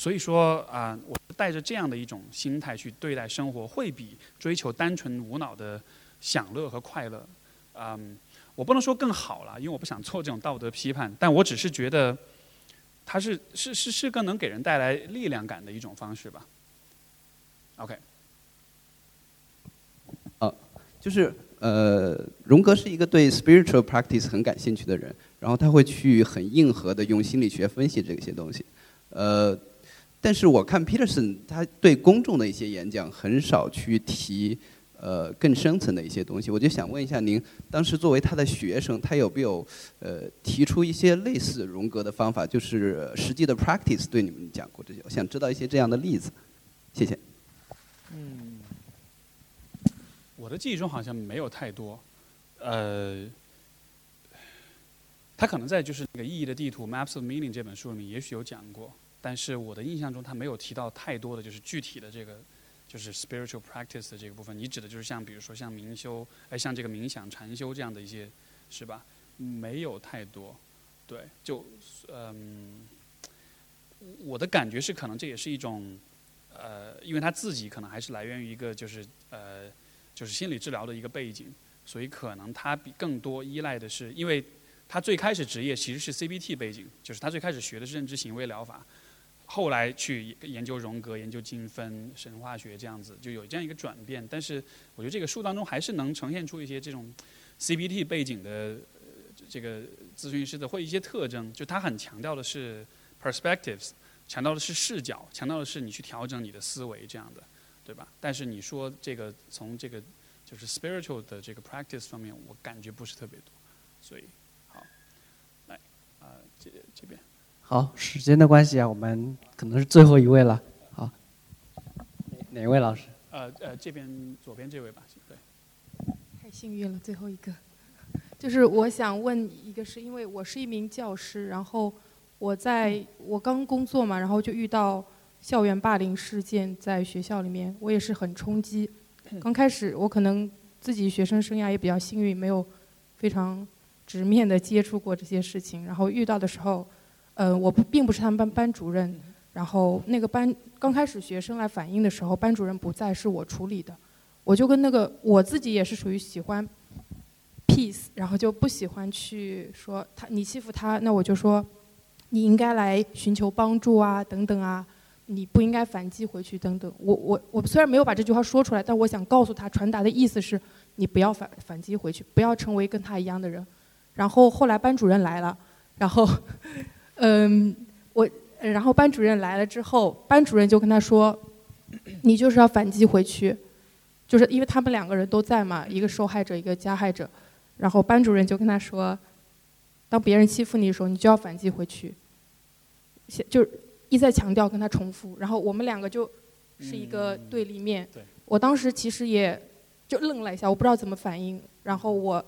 所以说啊，我带着这样的一种心态去对待生活，会比追求单纯无脑的享乐和快乐，嗯，我不能说更好了，因为我不想做这种道德批判，但我只是觉得它是是是是更能给人带来力量感的一种方式吧。OK 呃。
就是呃，荣格是一个对 spiritual practice 很感兴趣的人，然后他会去很硬核的用心理学分析这些东西，呃，但是我看 Peterson 他对公众的一些演讲很少去提呃更深层的一些东西，我就想问一下您，当时作为他的学生，他有没有呃提出一些类似荣格的方法，就是实际的 practice 对你们讲过这些？我想知道一些这样的例子，谢谢。
嗯。我的记忆中好像没有太多，呃，他可能在就是那个意义的地图 （Maps of Meaning） 这本书里面也许有讲过，但是我的印象中他没有提到太多的就是具体的这个就是 spiritual practice 的这个部分。你指的就是像比如说像冥修，哎，像这个冥想、禅修这样的一些，是吧？没有太多，对，就嗯，我的感觉是可能这也是一种，呃，因为他自己可能还是来源于一个就是呃。就是心理治疗的一个背景，所以可能他比更多依赖的是，因为他最开始职业其实是 CBT 背景，就是他最开始学的是认知行为疗法，后来去研究荣格、研究精分、神话学这样子，就有这样一个转变。但是我觉得这个书当中还是能呈现出一些这种 CBT 背景的这个咨询师的或一些特征，就他很强调的是 perspectives，强调的是视角，强调的是你去调整你的思维这样的。对吧？但是你说这个从这个就是 spiritual 的这个 practice 方面，我感觉不是特别多，所以好，来啊这这边。
好，时间的关系啊，我们可能是最后一位了。好，哪位老师？
呃呃，这边左边这位吧，对。
太幸运了，最后一个。就是我想问一个，是因为我是一名教师，然后我在我刚工作嘛，然后就遇到。校园霸凌事件在学校里面，我也是很冲击。刚开始我可能自己学生生涯也比较幸运，没有非常直面的接触过这些事情。然后遇到的时候，呃，我并不是他们班班主任。然后那个班刚开始学生来反映的时候，班主任不在，是我处理的。我就跟那个我自己也是属于喜欢 peace，然后就不喜欢去说他你欺负他，那我就说你应该来寻求帮助啊，等等啊。你不应该反击回去，等等。我我我虽然没有把这句话说出来，但我想告诉他，传达的意思是，你不要反反击回去，不要成为跟他一样的人。然后后来班主任来了，然后，嗯，我然后班主任来了之后，班主任就跟他说，你就是要反击回去，就是因为他们两个人都在嘛，一个受害者，一个加害者。然后班主任就跟他说，当别人欺负你的时候，你就要反击回去，就。一再强调跟他重复，然后我们两个就是一个对立面。我当时其实也就愣了一下，我不知道怎么反应。然后我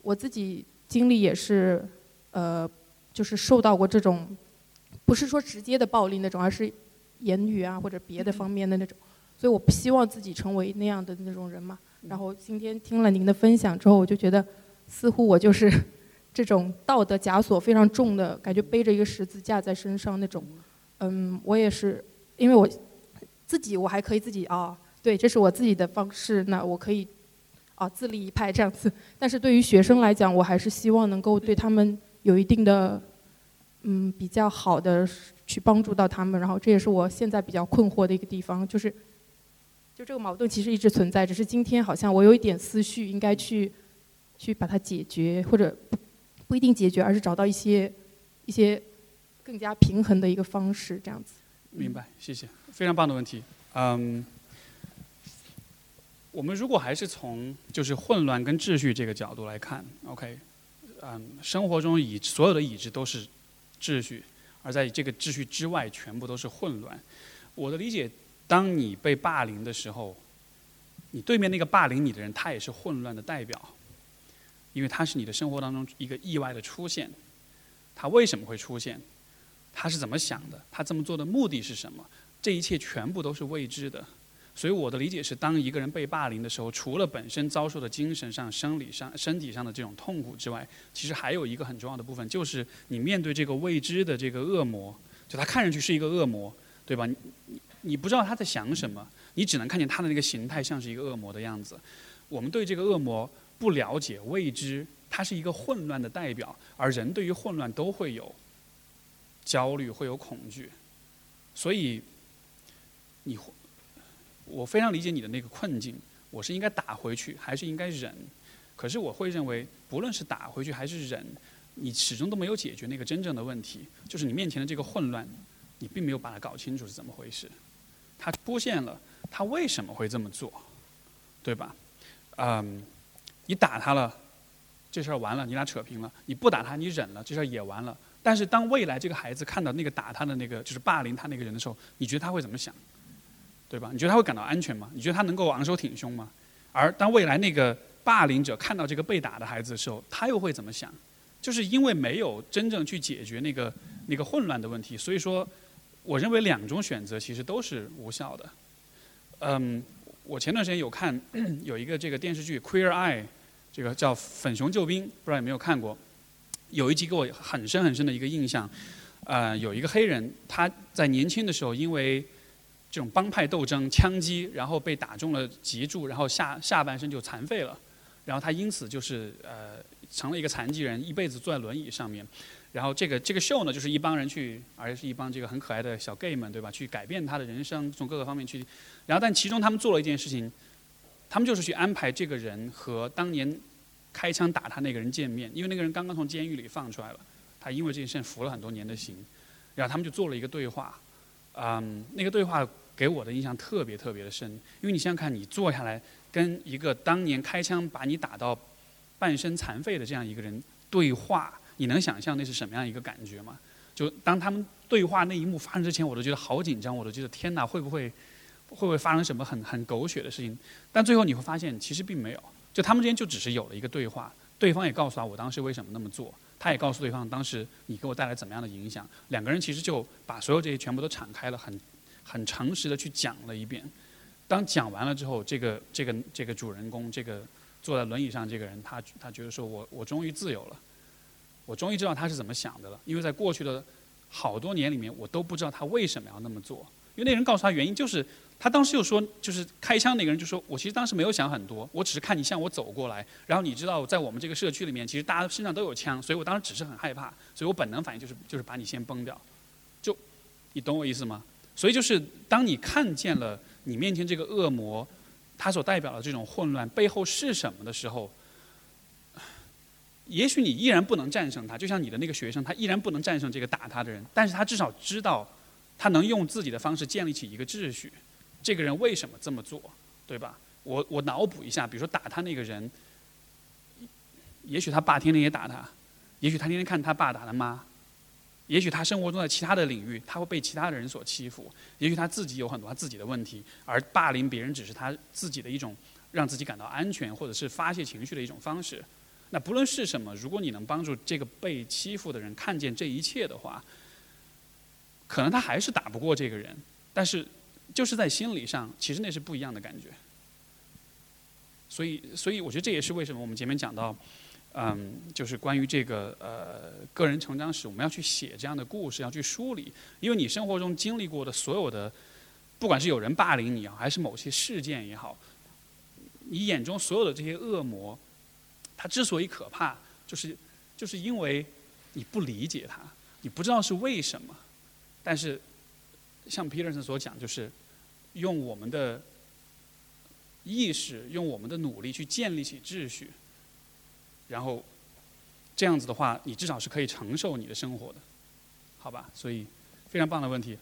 我自己经历也是，呃，就是受到过这种，不是说直接的暴力那种，而是言语啊或者别的方面的那种。所以我不希望自己成为那样的那种人嘛。然后今天听了您的分享之后，我就觉得似乎我就是 这种道德枷锁非常重的感觉，背着一个十字架在身上那种。嗯，我也是，因为我自己我还可以自己啊，对，这是我自己的方式，那我可以啊自立一派这样子。但是对于学生来讲，我还是希望能够对他们有一定的嗯比较好的去帮助到他们。然后这也是我现在比较困惑的一个地方，就是就这个矛盾其实一直存在，只是今天好像我有一点思绪，应该去去把它解决，或者不一定解决，而是找到一些一些。更加平衡的一个方式，这样子。
明白，谢谢，非常棒的问题。嗯，我们如果还是从就是混乱跟秩序这个角度来看，OK，嗯，生活中已所有的已知都是秩序，而在这个秩序之外，全部都是混乱。我的理解，当你被霸凌的时候，你对面那个霸凌你的人，他也是混乱的代表，因为他是你的生活当中一个意外的出现。他为什么会出现？他是怎么想的？他这么做的目的是什么？这一切全部都是未知的。所以我的理解是，当一个人被霸凌的时候，除了本身遭受的精神上、生理上、身体上的这种痛苦之外，其实还有一个很重要的部分，就是你面对这个未知的这个恶魔，就他看上去是一个恶魔，对吧？你你不知道他在想什么，你只能看见他的那个形态像是一个恶魔的样子。我们对这个恶魔不了解、未知，它是一个混乱的代表，而人对于混乱都会有焦虑，会有恐惧，所以你会。我非常理解你的那个困境，我是应该打回去，还是应该忍？可是我会认为，不论是打回去还是忍，你始终都没有解决那个真正的问题，就是你面前的这个混乱，你并没有把它搞清楚是怎么回事。他出现了，他为什么会这么做？对吧？嗯，你打他了，这事儿完了，你俩扯平了；你不打他，你忍了，这事儿也完了。但是当未来这个孩子看到那个打他的那个，就是霸凌他那个人的时候，你觉得他会怎么想？对吧？你觉得他会感到安全吗？你觉得他能够昂首挺胸吗？而当未来那个霸凌者看到这个被打的孩子的时候，他又会怎么想？就是因为没有真正去解决那个那个混乱的问题，所以说，我认为两种选择其实都是无效的。嗯，我前段时间有看 有一个这个电视剧《Queer Eye》，这个叫《粉熊救兵》，不知道有没有看过？有一集给我很深很深的一个印象。呃，有一个黑人，他在年轻的时候因为这种帮派斗争、枪击，然后被打中了脊柱，然后下下半身就残废了，然后他因此就是呃成了一个残疾人，一辈子坐在轮椅上面。然后这个这个秀呢，就是一帮人去，而且是一帮这个很可爱的小 gay 们，对吧？去改变他的人生，从各个方面去。然后但其中他们做了一件事情，他们就是去安排这个人和当年开枪打他那个人见面，因为那个人刚刚从监狱里放出来了，他因为这件事服了很多年的刑，然后他们就做了一个对话，嗯，那个对话。给我的印象特别特别的深，因为你想想看，你坐下来跟一个当年开枪把你打到半身残废的这样一个人对话，你能想象那是什么样一个感觉吗？就当他们对话那一幕发生之前，我都觉得好紧张，我都觉得天哪，会不会会不会发生什么很很狗血的事情？但最后你会发现，其实并没有，就他们之间就只是有了一个对话，对方也告诉他我当时为什么那么做，他也告诉对方当时你给我带来怎么样的影响，两个人其实就把所有这些全部都敞开了，很。很诚实的去讲了一遍，当讲完了之后，这个这个这个主人公，这个坐在轮椅上这个人，他他觉得说我我终于自由了，我终于知道他是怎么想的了，因为在过去的好多年里面，我都不知道他为什么要那么做，因为那人告诉他原因就是他当时又说，就是开枪那个人就说我其实当时没有想很多，我只是看你向我走过来，然后你知道在我们这个社区里面，其实大家身上都有枪，所以我当时只是很害怕，所以我本能反应就是就是把你先崩掉，就你懂我意思吗？所以就是，当你看见了你面前这个恶魔，他所代表的这种混乱背后是什么的时候，也许你依然不能战胜他，就像你的那个学生，他依然不能战胜这个打他的人，但是他至少知道，他能用自己的方式建立起一个秩序。这个人为什么这么做，对吧？我我脑补一下，比如说打他那个人，也许他爸天天也打他，也许他天天看他爸打他妈。也许他生活中的其他的领域，他会被其他的人所欺负；也许他自己有很多他自己的问题，而霸凌别人只是他自己的一种让自己感到安全或者是发泄情绪的一种方式。那不论是什么，如果你能帮助这个被欺负的人看见这一切的话，可能他还是打不过这个人，但是就是在心理上，其实那是不一样的感觉。所以，所以我觉得这也是为什么我们前面讲到。嗯，就是关于这个呃个人成长史，我们要去写这样的故事，要去梳理，因为你生活中经历过的所有的，不管是有人霸凌你啊，还是某些事件也好，你眼中所有的这些恶魔，他之所以可怕，就是就是因为你不理解他，你不知道是为什么，但是像 Peterson 所讲，就是用我们的意识，用我们的努力去建立起秩序。然后，这样子的话，你至少是可以承受你的生活的，好吧？所以，非常棒的问题。